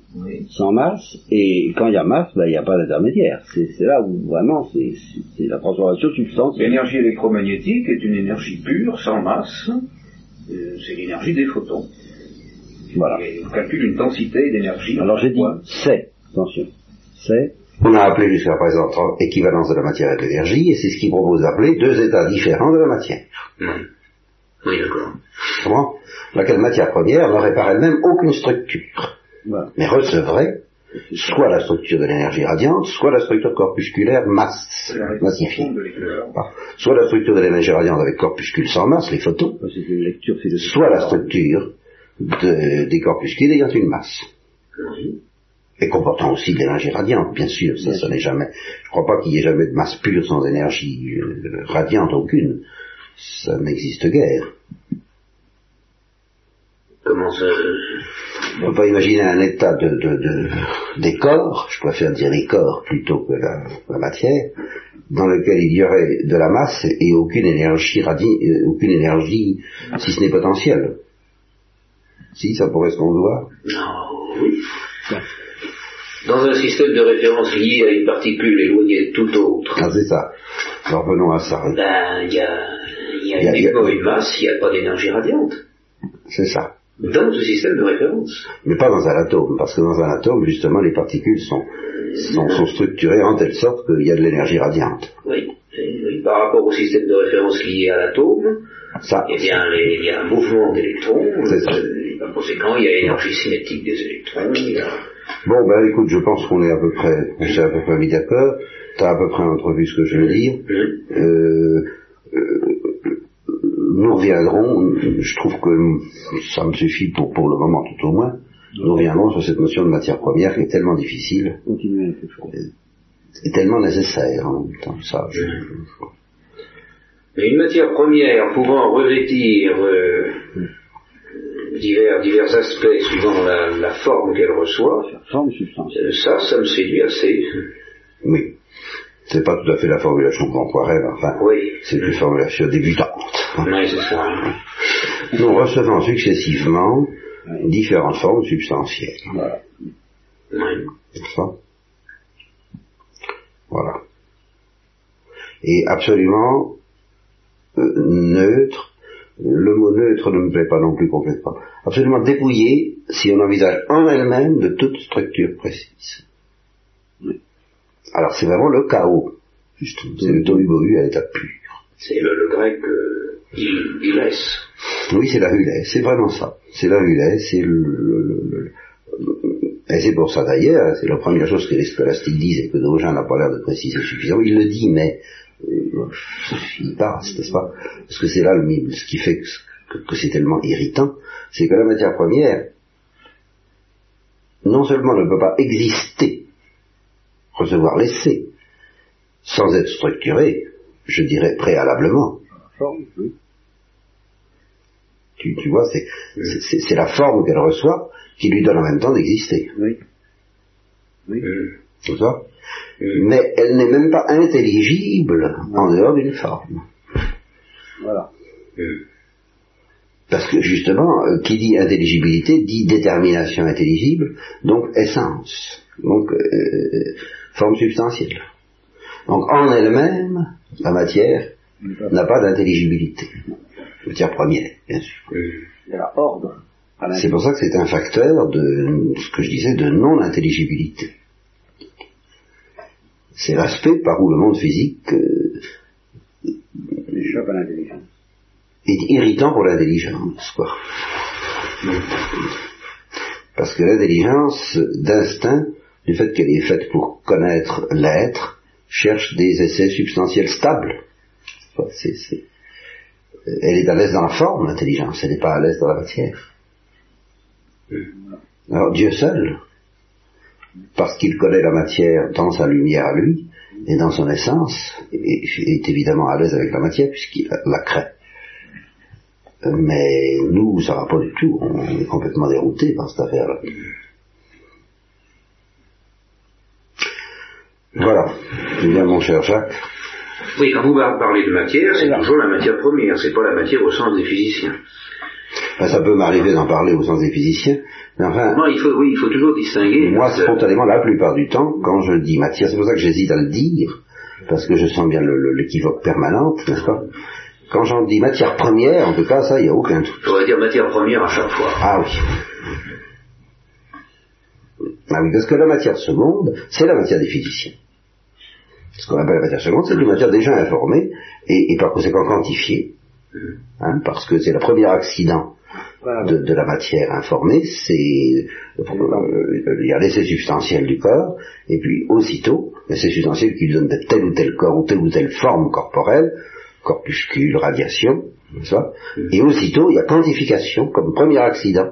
sans masse, et quand il y a masse, ben, il n'y a pas d'intermédiaire. C'est là où vraiment c'est la transformation substantielle. L'énergie électromagnétique est une énergie pure, sans masse. Euh, c'est l'énergie des photons. Voilà. Et on calcule une densité d'énergie. Alors j'ai dit c'est, attention, c'est on a appelé jusqu'à présent équivalence de la matière et de l'énergie, et c'est ce qui propose d'appeler deux états différents de la matière. Oui, d'accord. Comment? Laquelle matière première n'aurait par elle-même aucune structure, mais recevrait soit la structure de l'énergie radiante, soit la structure corpusculaire masse, massifiée. Soit la structure de l'énergie radiante avec corpuscules sans masse, les photons, soit la structure des corpuscules ayant une masse. Et comportant aussi de l'énergie radiante, bien sûr, ça, ça n'est jamais. Je ne crois pas qu'il y ait jamais de masse pure sans énergie euh, radiante aucune. Ça n'existe guère. Comment ça On ne peut pas imaginer un état de, des corps, je préfère dire les corps plutôt que la, matière, dans lequel il y aurait de la masse et aucune énergie euh, aucune énergie, si ce n'est potentielle. Si, ça pourrait se concevoir Non, oui. Dans un système de référence lié à une particule éloignée de tout autre. Ah, c'est ça. Alors revenons à ça. Ben, il y a, y a, uniquement une masse, il n'y a pas d'énergie radiante. C'est ça. Dans ce système de référence. Mais pas dans un atome, parce que dans un atome, justement, les particules sont, sont, structurées en telle sorte qu'il y a de l'énergie radiante. Oui. Par rapport au système de référence lié à l'atome, ça, eh bien, il y a un mouvement d'électrons. Par conséquent, il y a l'énergie cinétique des électrons. Bon, ben écoute, je pense qu'on est à peu près, on s'est à peu près mis d'accord. Tu as à peu près entrevu ce que je veux dire. Euh, euh, nous reviendrons, je trouve que ça me suffit pour, pour le moment tout au moins, nous reviendrons sur cette notion de matière première qui est tellement difficile et tellement nécessaire en même temps. Ça, je, une matière première pouvant revêtir euh, divers, divers aspects suivant la, forme qu'elle reçoit, euh, ça, ça me séduit assez. Oui. C'est pas tout à fait la formulation qu'on croirait, enfin, oui. c'est une formulation débutante. Oui, c'est ça. Nous recevons successivement différentes formes substantielles. Voilà. Oui. Ça Voilà. Et absolument euh, neutre, le mot neutre ne me plaît pas non plus complètement, absolument dépouillé si on envisage en elle-même de toute structure précise. Alors c'est vraiment le chaos, justement, c'est le tohu à l'état pur. C'est le, grec euh, laisse. Oui, c'est la hulée, c'est vraiment ça. C'est la hulée, c'est le, et c'est pour ça d'ailleurs, c'est la première chose que les scolastiques disent et que Dogin n'a pas l'air de préciser suffisamment. Il le dit, mais il passe, n'est-ce pas? Parce que c'est là le, ce qui fait que, c'est tellement irritant, c'est que la matière première, non seulement ne peut pas exister, recevoir l'essai, sans être structurée, je dirais préalablement. Tu, tu vois, c'est la forme qu'elle reçoit qui lui donne en même temps d'exister. Oui. Oui. C'est ça mais elle n'est même pas intelligible en dehors d'une forme. Voilà. Parce que justement, euh, qui dit intelligibilité dit détermination intelligible, donc essence, donc euh, forme substantielle. Donc en elle-même, la matière n'a pas d'intelligibilité. Matière première, bien sûr. ordre. C'est pour ça que c'est un facteur de ce que je disais de non-intelligibilité c'est l'aspect par où le monde physique euh, est irritant pour l'intelligence, quoi. Parce que l'intelligence d'instinct, du fait qu'elle est faite pour connaître l'être, cherche des essais substantiels stables. Elle est à l'aise dans la forme, l'intelligence, elle n'est pas à l'aise dans la matière. Alors Dieu seul, parce qu'il connaît la matière dans sa lumière à lui, et dans son essence, et est évidemment à l'aise avec la matière puisqu'il la crée. Mais nous, ça va pas du tout, on est complètement dérouté par cette affaire-là. Voilà. Bien, mon cher Jacques. Oui, quand vous parlez de matière, c'est toujours la matière première, c'est pas la matière au sens des physiciens. Ben, ça peut m'arriver d'en parler au sens des physiciens, mais enfin... Non, il faut, oui, il faut toujours distinguer. Moi, spontanément, la plupart du temps, quand je dis matière, c'est pour ça que j'hésite à le dire, parce que je sens bien l'équivoque permanente, n'est-ce pas? Quand j'en dis matière première, en tout cas, ça, il n'y a aucun doute. Je pourrais dire matière première à chaque fois. Ah oui. Ah oui, parce que la matière seconde, c'est la matière des physiciens. Ce qu'on appelle la matière seconde, c'est une matière déjà informée et, par conséquent quantifiée, hein, parce que c'est le premier accident de, la matière informée, c'est euh, il y a l'essai substantiel du corps, et puis aussitôt, l'essai substantiel qui lui donne tel ou tel corps ou telle ou telle forme corporelle, corpuscule, radiation, ça, et aussitôt il y a quantification comme premier accident,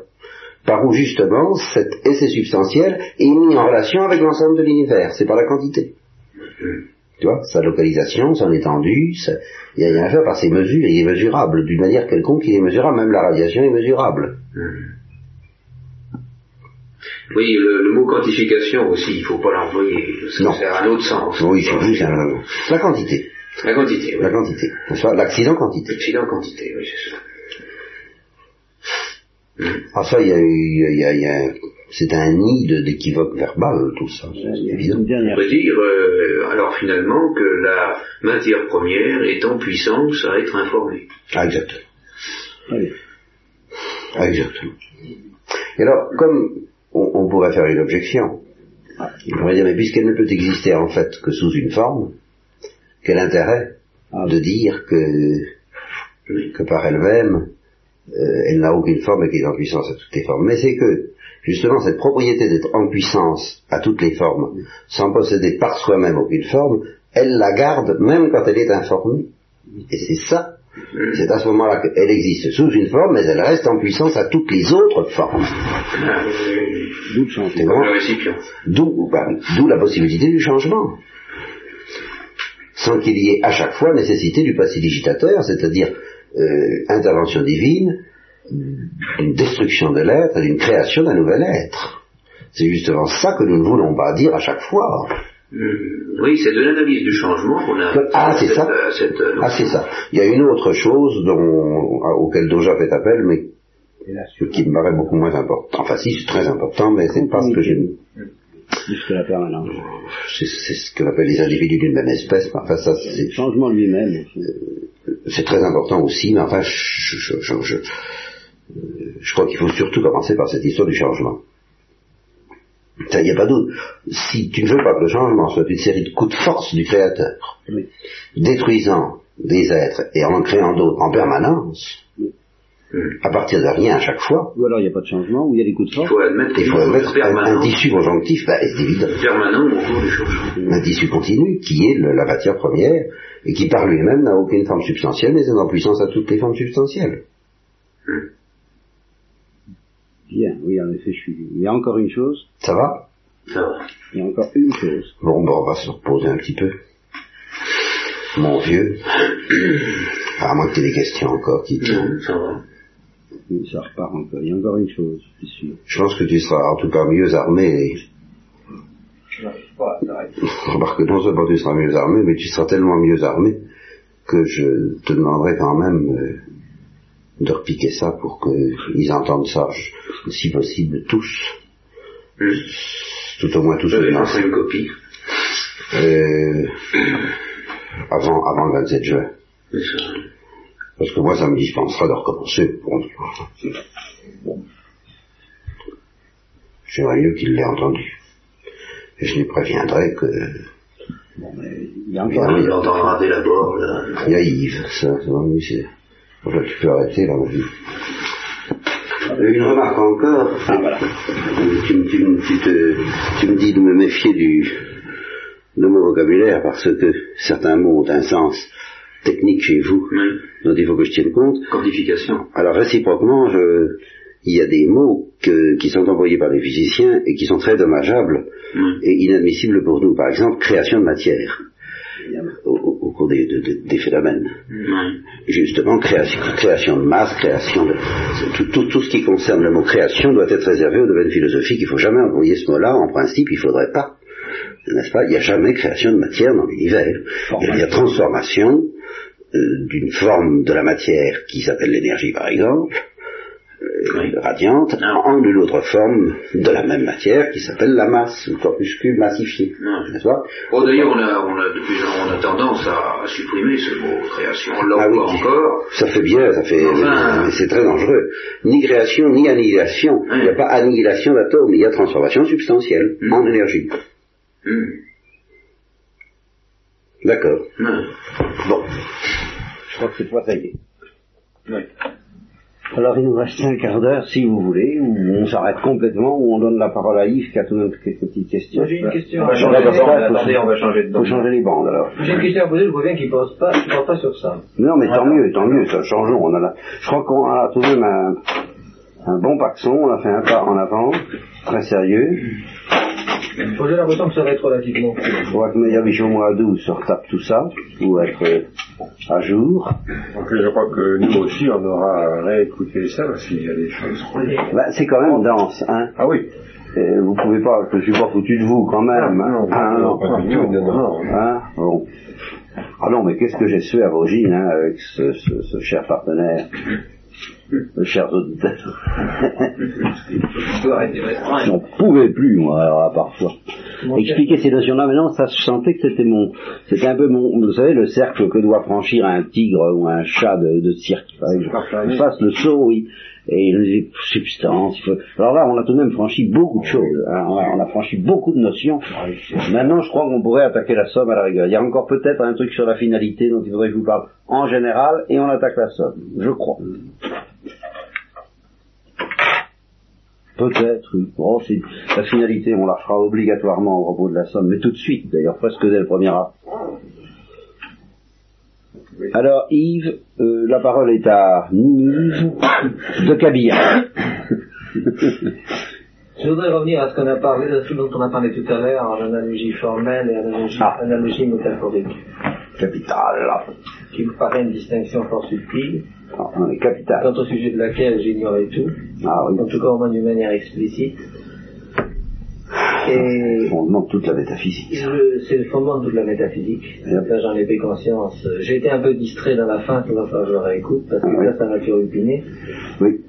par où justement cet essai substantiel est mis en relation avec l'ensemble de l'univers, c'est par la quantité. Tu vois, sa localisation, son étendue, il y a rien à faire par ses mesures, il est mesurable. D'une manière quelconque, il est mesurable, même la radiation est mesurable. Oui, le, mot quantification aussi, il ne faut pas l'envoyer, ça sert un autre sens. Oui, c'est la quantité. La quantité, oui. La quantité. L'accident quantité. L'accident quantité, oui, c'est ça. Ah ça, il y a, y a, y a c'est un nid d'équivoque verbal, tout ça, c'est évident. On peut dire, euh, alors finalement, que la matière première est en puissance à être informée. Ah, exactement. Oui. Ah, exactement. Et alors, comme on, pourrait faire une objection, on pourrait dire, mais puisqu'elle ne peut exister en fait que sous une forme, quel intérêt ah. de dire que, que par elle-même, euh, elle n'a aucune forme et qu'elle est en puissance à toutes les formes? Mais c'est que, justement, cette propriété d'être en puissance à toutes les formes, sans posséder par soi-même aucune forme, elle la garde même quand elle est informée. Et c'est ça. C'est à ce moment-là qu'elle existe sous une forme, mais elle reste en puissance à toutes les autres formes. D'où le changement. Bah, d'où la possibilité du changement. Sans qu'il y ait à chaque fois nécessité du passé digitateur, c'est-à-dire euh, intervention divine, d'une destruction de l'être et d'une création d'un nouvel être. C'est justement ça que nous ne voulons pas dire à chaque fois. Hmm. Oui, c'est de l'analyse du changement qu'on a. Ah, c'est ça. Euh, ah, c'est ça. Il y a une autre chose dont, auquel Doja fait appel, mais qui me paraît beaucoup moins important. Enfin, si, c'est très important, mais c'est pas ce que j'ai. C'est ce qu'on appelle les individus d'une même espèce. Enfin, ça, c'est. Le changement lui-même. Euh, c'est très important aussi, mais enfin, je, je, je, je crois qu'il faut surtout commencer par cette histoire du changement. Il n'y a pas doute. Si tu ne veux pas que le changement soit une série de coups de force du Créateur, détruisant des êtres et en créant d'autres en permanence, à partir de rien à chaque fois. Ou alors il n'y a pas de changement, ou il y a des coups de force. Il faut admettre, il faut admettre un, tissu conjonctif, bah, c'est évident. Permanent au Un tissu continu qui est la matière première et qui par lui-même n'a aucune forme substantielle mais est en puissance à toutes les formes substantielles. Bien, oui, en effet, je suis. Il y a encore une chose. Ça va? Ça va. Il y a encore une chose. Bon, bon, on va se reposer un petit peu. Mon vieux. À moins que tu aies des questions encore qui Non, ça va. Ça repart encore. Il y a encore une chose, je suis sûr. Je pense que tu seras en tout cas mieux armé. pas Remarque que non seulement tu seras mieux armé, mais tu seras tellement mieux armé que je te demanderai quand même euh, de repiquer ça pour qu'ils entendent ça, si possible, tous. Tout au moins tous. Je vais une copie. Euh, avant, avant le 27 juin. Parce que moi, ça me dispensera de recommencer. Bon. J'aimerais mieux qu'il l'ait entendu. Et je lui préviendrai que... Bon, mais il y a encore... Il entendra dès l'abord, là. Il y a Yves, ça, c'est... Enfin, tu peux arrêter là, ma vie. Une remarque encore. Ah, voilà. tu, tu, tu, te, tu, me dis de me méfier du, de mon vocabulaire parce que certains mots ont un sens technique chez vous, dont il faut que je tienne compte. Quantification. Alors réciproquement, je, il y a des mots que, qui sont employés par les physiciens et qui sont très dommageables et inadmissibles pour nous. Par exemple, création de matière au, cours des, des phénomènes. Justement, création, création, de masse, création de... Tout, tout, ce qui concerne le mot création doit être réservé au domaine philosophique. Il ne faut jamais employer ce mot-là. En principe, il ne faudrait pas. N'est-ce pas? Il n'y a jamais création de matière dans l'univers. Il y a transformation euh, d'une forme de la matière qui s'appelle l'énergie, par exemple, radiante en une autre forme de la même matière qui s'appelle la masse, le corpuscule massifié. N'est-ce oh, D'ailleurs, on a, on, a, on tendance à, supprimer ce mot création. Là ah, oui, encore. Ça fait bien, ça fait. c'est très dangereux. Ni création, ni annihilation. Il n'y a pas annihilation d'atomes, il y a transformation substantielle hmm. en énergie. Hmm. D'accord. Bon. Je crois que c'est toi, ça y est. Oui. Alors il nous reste un quart d'heure, si vous voulez, où on s'arrête complètement, où on donne la parole à Yves qui a tout de même quelques petites questions. J'ai une question. On va changer de bande, attendez, on va changer de bande. faut changer les bandes alors. J'ai une question à poser, je vois bien qu'il ne pense pas, pense pas sur ça. Non mais tant mieux, tant mieux, ça changeons. On a la... Je crois qu'on a tout de même un, un bon paxon, on a fait un pas en avant, très sérieux. J'ai l'impression que ça va être relativement court. Que mois d'août se retape tout ça, pour être euh, à jour. Donc je crois que nous aussi on aura réécouté ça, parce qu'il y a des choses. Bah, c'est quand même dense, hein. Ah oui. Et vous pouvez pas, je suis pas foutu de vous quand même. Ah, non, hein, non, pas du tout, non, Hein, bon. Ah non, mais qu'est-ce que j'ai su à Vosgine, hein, avec ce, ce, ce cher partenaire? Chers auditeurs. J'en pouvais plus, moi, alors, parfois. Expliquer ces notions-là, mais non, ça, je sentais que c'était mon, c'était un peu mon, vous savez, le cercle que doit franchir un tigre ou un chat de, de cirque. je, fasse le saut, oui. Et les substances. Alors là, on a tout de même franchi beaucoup de choses. Hein. On, a, franchi beaucoup de notions. Maintenant, je crois qu'on pourrait attaquer la somme à la rigueur. Il y a encore peut-être un truc sur la finalité dont il faudrait que je vous parle en général, et on attaque la somme. Je crois. Peut-être. Bon, la finalité, on la fera obligatoirement au propos de la somme, mais tout de suite, d'ailleurs, presque dès le premier acte. Alors, Yves, euh, la parole est à Yves de Cabilla. Je voudrais revenir à ce qu'on a parlé, de ce dont on a parlé tout à l'heure, en analogie formelle et analogie, ah. analogie métaphorique. Capital. Qui me paraît une distinction fort subtile. Ah, on est capital. Quant au sujet de laquelle j'ignorais tout. Ah, oui. En tout cas, au moins d'une manière explicite. Et le fondement de toute la métaphysique. C'est le fondement de toute la métaphysique. Là, j'en ai pris conscience. J'ai été un peu distrait dans la fin, que je le réécoute, parce que là, ça m'a turlupiné. Oui.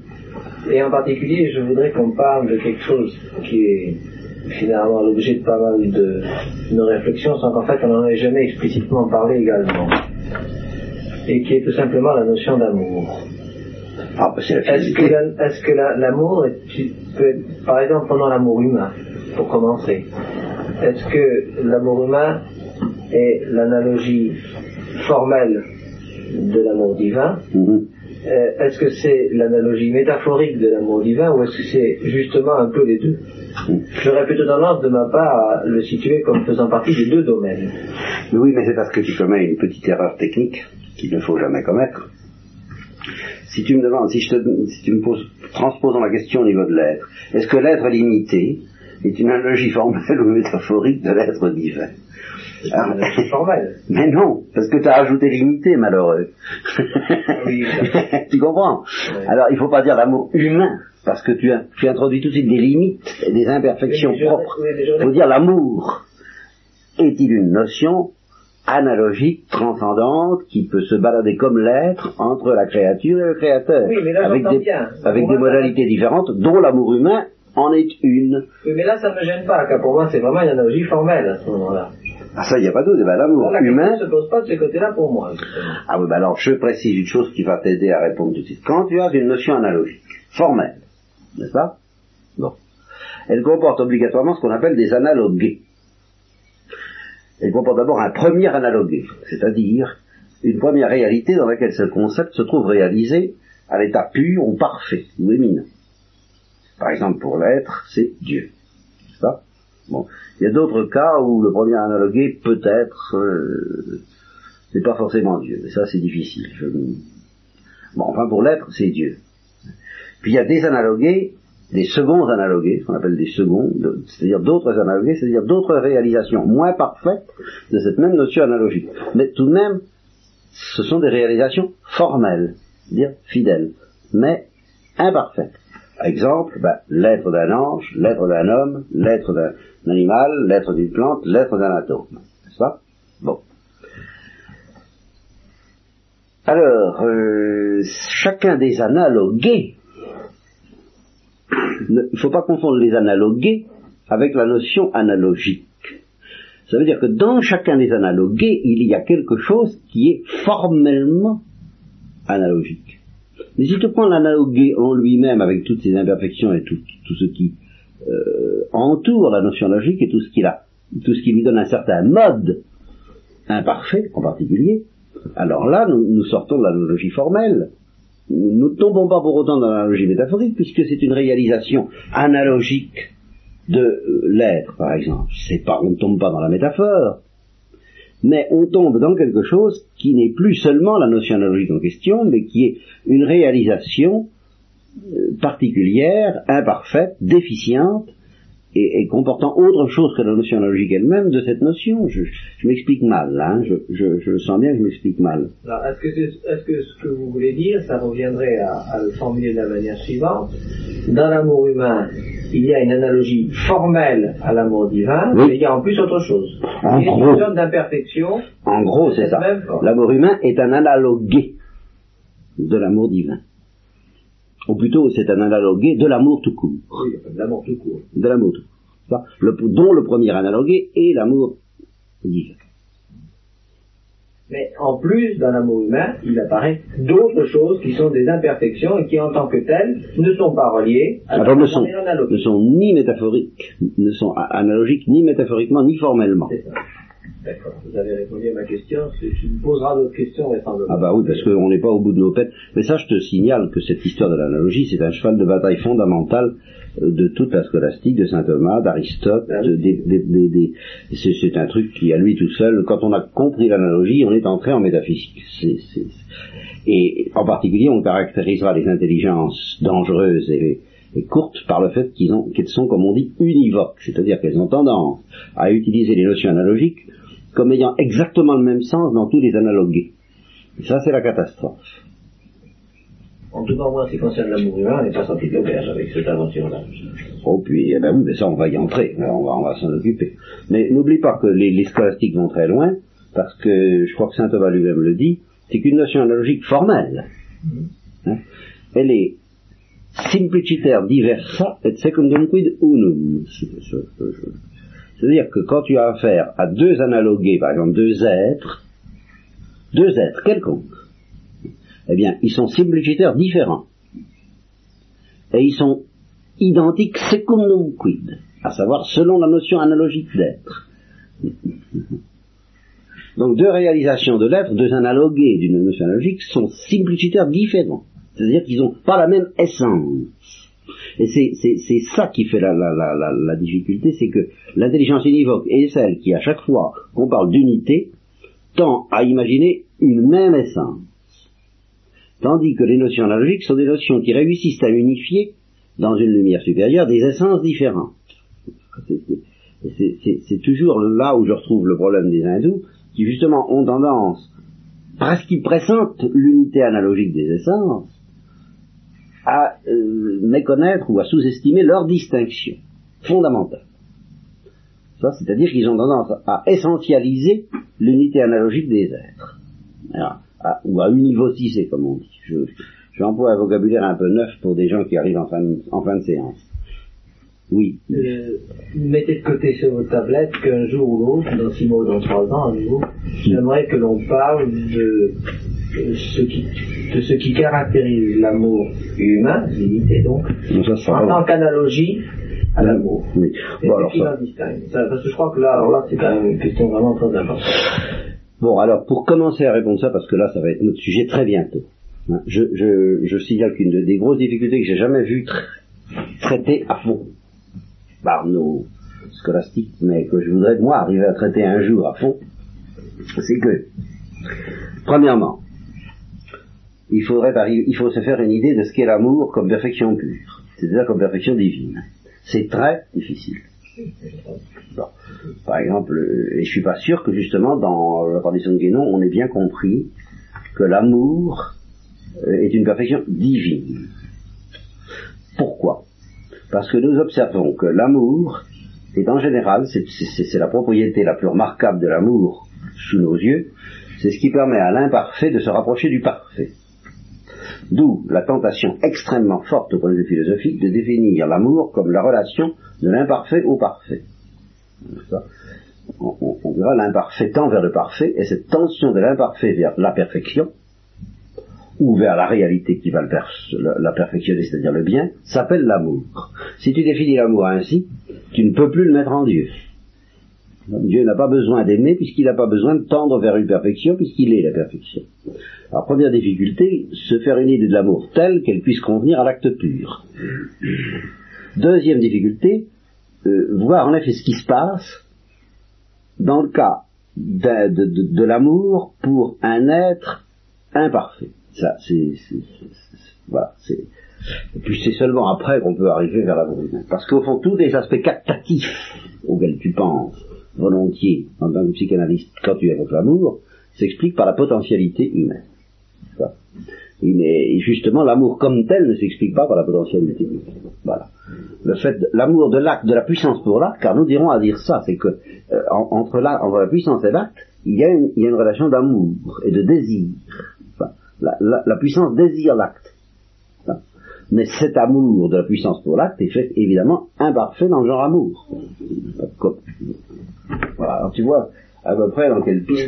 Et en particulier, je voudrais qu'on parle de quelque chose qui est finalement l'objet de pas mal de nos réflexions, sans qu'en fait on n'en ait jamais explicitement parlé également. Et qui est tout simplement la notion d'amour. Ah, est-ce que, l'amour, par exemple, pendant l'amour humain, pour commencer, est-ce que l'amour humain est l'analogie formelle de l'amour divin mhm. Euh, Est-ce que c'est l'analogie métaphorique de l'amour divin ou est-ce que c'est justement un peu les deux. J'aurais plutôt tendance de ma part à le situer comme faisant partie des deux domaines. Oui, mais c'est parce que tu commets une petite erreur technique qu'il ne faut jamais commettre. Si tu me demandes, si, je te, tu me poses, transposons la question au niveau de l'être, est-ce que l'être limité est une analogie formelle ou métaphorique de l'être divin? Ah, formelle. Mais non, parce que tu as ajouté limité, malheureux. Oui, tu comprends Alors, il ne faut pas dire l'amour humain, parce que tu, as, tu introduis tout de suite des limites et des imperfections propres. Il faut dire l'amour. Est-il une notion analogique, transcendante, qui peut se balader comme l'être entre la créature et le créateur, oui, mais là, avec des, bien. avec des modalités différentes, dont l'amour humain en est une. Oui, mais là, ça ne me gêne pas, car pour moi, c'est vraiment une analogie formelle à ce moment-là. Ah ça, il n'y a pas de doute. Ben, l'amour humain... ne se pose pas de ce côté-là pour moi. Ah oui, ben alors, je précise une chose qui va t'aider à répondre tout de suite. Quand tu as une notion analogique, formelle, n'est-ce pas? Bon. Elle comporte obligatoirement ce qu'on appelle des analogues. Elle comporte d'abord un premier analogué, c'est-à-dire une première réalité dans laquelle ce concept se trouve réalisé à l'état pur ou parfait ou éminent. Par exemple, pour l'être, c'est Dieu. Ça bon. Il y a d'autres cas où le premier analogué peut-être, euh, c'est pas forcément Dieu, mais ça c'est difficile. Bon, enfin pour l'être, c'est Dieu. Puis il y a des analogués, des seconds analogués, ce qu'on appelle des seconds, c'est-à-dire d'autres analogués, c'est-à-dire d'autres réalisations moins parfaites de cette même notion analogique. Mais tout de même, ce sont des réalisations formelles, dire fidèles, mais imparfaites. Exemple, ben, l'être d'un ange, l'être d'un homme, l'être d'un animal, l'être d'une plante, l'être d'un atome. N'est-ce pas? Bon. Alors, euh, chacun des analogués il ne faut pas confondre les analogués avec la notion analogique. Ça veut dire que dans chacun des analogués, il y a quelque chose qui est formellement analogique. Mais si tu prends l'analogué en lui-même avec toutes ses imperfections et tout, ce qui euh, entoure la notion logique et tout ce, qui la, tout ce qui lui donne un certain mode imparfait en particulier, alors là, nous, sortons de l'analogie formelle. Nous ne tombons pas pour autant dans l'analogie métaphorique, puisque c'est une réalisation analogique de euh, l'être, par exemple. C'est pas, on ne tombe pas dans la métaphore, mais on tombe dans quelque chose qui n'est plus seulement la notion analogique en question, mais qui est une réalisation euh, particulière, imparfaite, déficiente, et, comportant autre chose que la notion analogique elle-même de cette notion. Je, m'explique mal, hein, je, je, je, sens bien que je m'explique mal. Est-ce que, ce que vous voulez dire, ça reviendrait à, à, le formuler de la manière suivante Dans l'amour humain, il y a une analogie formelle à l'amour divin, mais il y a en plus autre chose. En il y a gros, une sorte d'imperfection. En gros, c'est ça. L'amour humain est un analogué de l'amour divin. Ou plutôt, c'est un analogué de l'amour tout court. Oui, de l'amour tout court. De l'amour tout court. Le, dont le premier analogué est l'amour divin. Mais en plus, dans l'amour humain, il apparaît d'autres choses qui sont des imperfections et qui, en tant que telles, ne sont pas reliées à Alors, ne sont, ne sont ni métaphoriques, ne sont analogiques ni métaphoriquement ni formellement. C'est ça. D'accord, vous avez répondu à ma question. Tu me poseras d'autres questions vraisemblablement. Ah bah oui, parce qu'on n'est pas au bout de nos têtes. Mais ça, je te signale que cette histoire de l'analogie, c'est un cheval de bataille fondamental euh, de toute la scolastique, de saint Thomas, d'Aristote. Ah c'est un truc qui, à lui tout seul, quand on a compris l'analogie, on est entré en métaphysique. Et en particulier, on caractérisera les intelligences dangereuses et, courtes par le fait qu'elles sont, comme on dit, univoques, c'est-à-dire qu'elles ont tendance à utiliser les notions analogiques comme ayant exactement le même sens dans tous les analogues. Et ça, c'est la catastrophe. En tout cas, moi, ce qui concerne l'amour humain, on n'est pas sorti de l'auberge avec cette aventure-là. Oh, puis, eh ben oui, mais ça, on va y entrer, on va, on va s'en occuper. Mais n'oublie pas que les, scolastiques vont très loin, parce que je crois que saint Thomas lui-même le dit, c'est qu'une notion analogique formelle. Mm-hmm. Hein, elle est simpliciter diversa et secundum quid unum. C'est-à-dire que quand tu as affaire à deux analogués, par exemple deux êtres, deux êtres quelconques, eh bien, ils sont simplicitaires différents. Et ils sont identiques secundum quid, à savoir selon la notion analogique d'être. Donc deux réalisations de l'être, deux analogués d'une notion analogique sont simplicitaires différents. C'est-à-dire qu'ils n'ont pas la même essence. Et c'est ça qui fait la, la, la, la difficulté, c'est que l'intelligence univoque est celle qui, à chaque fois qu'on parle d'unité, tend à imaginer une même essence. Tandis que les notions analogiques sont des notions qui réussissent à unifier, dans une lumière supérieure, des essences différentes. C'est toujours là où je retrouve le problème des hindous, qui justement ont tendance, parce qu'ils pressentent l'unité analogique des essences, à euh, méconnaître ou à sous-estimer leur distinction fondamentale. C'est-à-dire qu'ils ont tendance à essentialiser l'unité analogique des êtres. ou à univociser, comme on dit. Je, j'emploie un vocabulaire un peu neuf pour des gens qui arrivent en fin de, en fin de séance. Oui. Euh, mettez de côté sur votre tablette qu'un jour ou l'autre, dans six mois ou dans trois ans, à nouveau, j'aimerais que l'on parle de ce qui, de ce qui caractérise l'amour humain, limité donc, en tant qu'analogie à l'amour. Oui. Bon, alors qui ça... distingue Parce que je crois que là, alors là, c'est quand même une question vraiment très importante. Bon, alors pour commencer à répondre ça, parce que là, ça va être notre sujet très bientôt. Hein, je, je, je signale qu'une des grosses difficultés que j'ai jamais vues traiter à fond par nos scolastiques, mais que je voudrais moi arriver à traiter un jour à fond, c'est que, premièrement, il faudrait il faut se faire une idée de ce qu'est l'amour comme perfection pure, c'est-à-dire comme perfection divine. C'est très difficile. Par exemple, et je suis pas sûr que justement dans la tradition de Guénon, on ait bien compris que l'amour euh, est une perfection divine. Pourquoi? Parce que nous observons que l'amour est en général, c'est la propriété la plus remarquable de l'amour sous nos yeux, c'est ce qui permet à l'imparfait de se rapprocher du parfait. D'où la tentation extrêmement forte au point de vue philosophique de définir l'amour comme la relation de l'imparfait au parfait. On, dira l'imparfait tend vers le parfait, et cette tension de l'imparfait vers la perfection, ou vers la réalité qui va le la perfectionner, c'est-à-dire le bien, s'appelle l'amour. Si tu définis l'amour ainsi, tu ne peux plus le mettre en Dieu. Dieu n'a pas besoin d'aimer puisqu'il n'a pas besoin de tendre vers une perfection puisqu'il est la perfection. Alors première difficulté, se faire une idée de l'amour telle qu'elle puisse convenir à l'acte pur. Deuxième difficulté, euh, voir en effet ce qui se passe dans le cas de, l'amour pour un être imparfait. Ça, c'est, voilà, c'est. Et puis c'est seulement après qu'on peut arriver vers l'amour humain. Parce qu'au fond, tous les aspects captatifs auxquels tu penses volontiers en tant que psychanalyste quand tu évoques l'amour s'expliquent par la potentialité humaine. Et justement, l'amour comme tel ne s'explique pas par la potentialité humaine. Voilà. Le fait, l'amour de l'acte, de la puissance pour l'acte, car nous dirons à dire ça, c'est que euh, entre, la, entre la puissance et l'acte, il y a une, il y a une relation d'amour et de désir. la, puissance désire l'acte. Mais cet amour de la puissance pour l'acte est fait évidemment imparfait dans le genre amour. Voilà, alors tu vois à peu près dans quelle piste.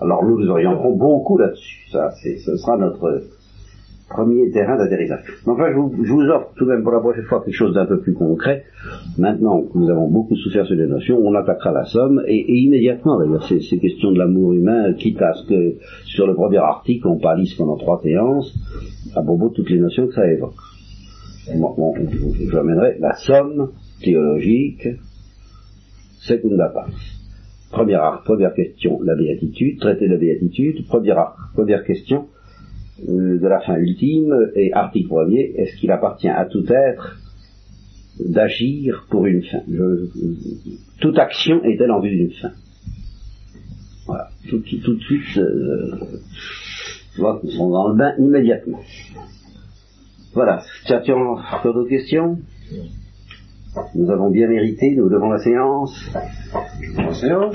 alors nous nous orienterons beaucoup là-dessus. Ça, ce sera notre premier terrain d'atterrissage. Enfin, je vous, je vous, offre tout de même pour la prochaine fois quelque chose d'un peu plus concret. Maintenant nous avons beaucoup souffert sur les notions, on attaquera la somme, et, immédiatement d'ailleurs, ces, ces, questions de l'amour humain, quitte à ce que sur le premier article, on palisse pendant trois séances, à propos de toutes les notions que ça évoque. Bon, je amènerai la somme théologique, secunda part. Première, première question, la béatitude, traiter de la béatitude, première, première question, de la fin ultime et article premier, est-ce qu'il appartient à tout être d'agir pour une fin? Toute action est-elle en vue d'une fin. Voilà, tout, tout, de suite, euh, nous sommes dans le bain immédiatement. Voilà, tu as encore d'autres questions. Nous avons bien mérité, nous devons la séance. La séance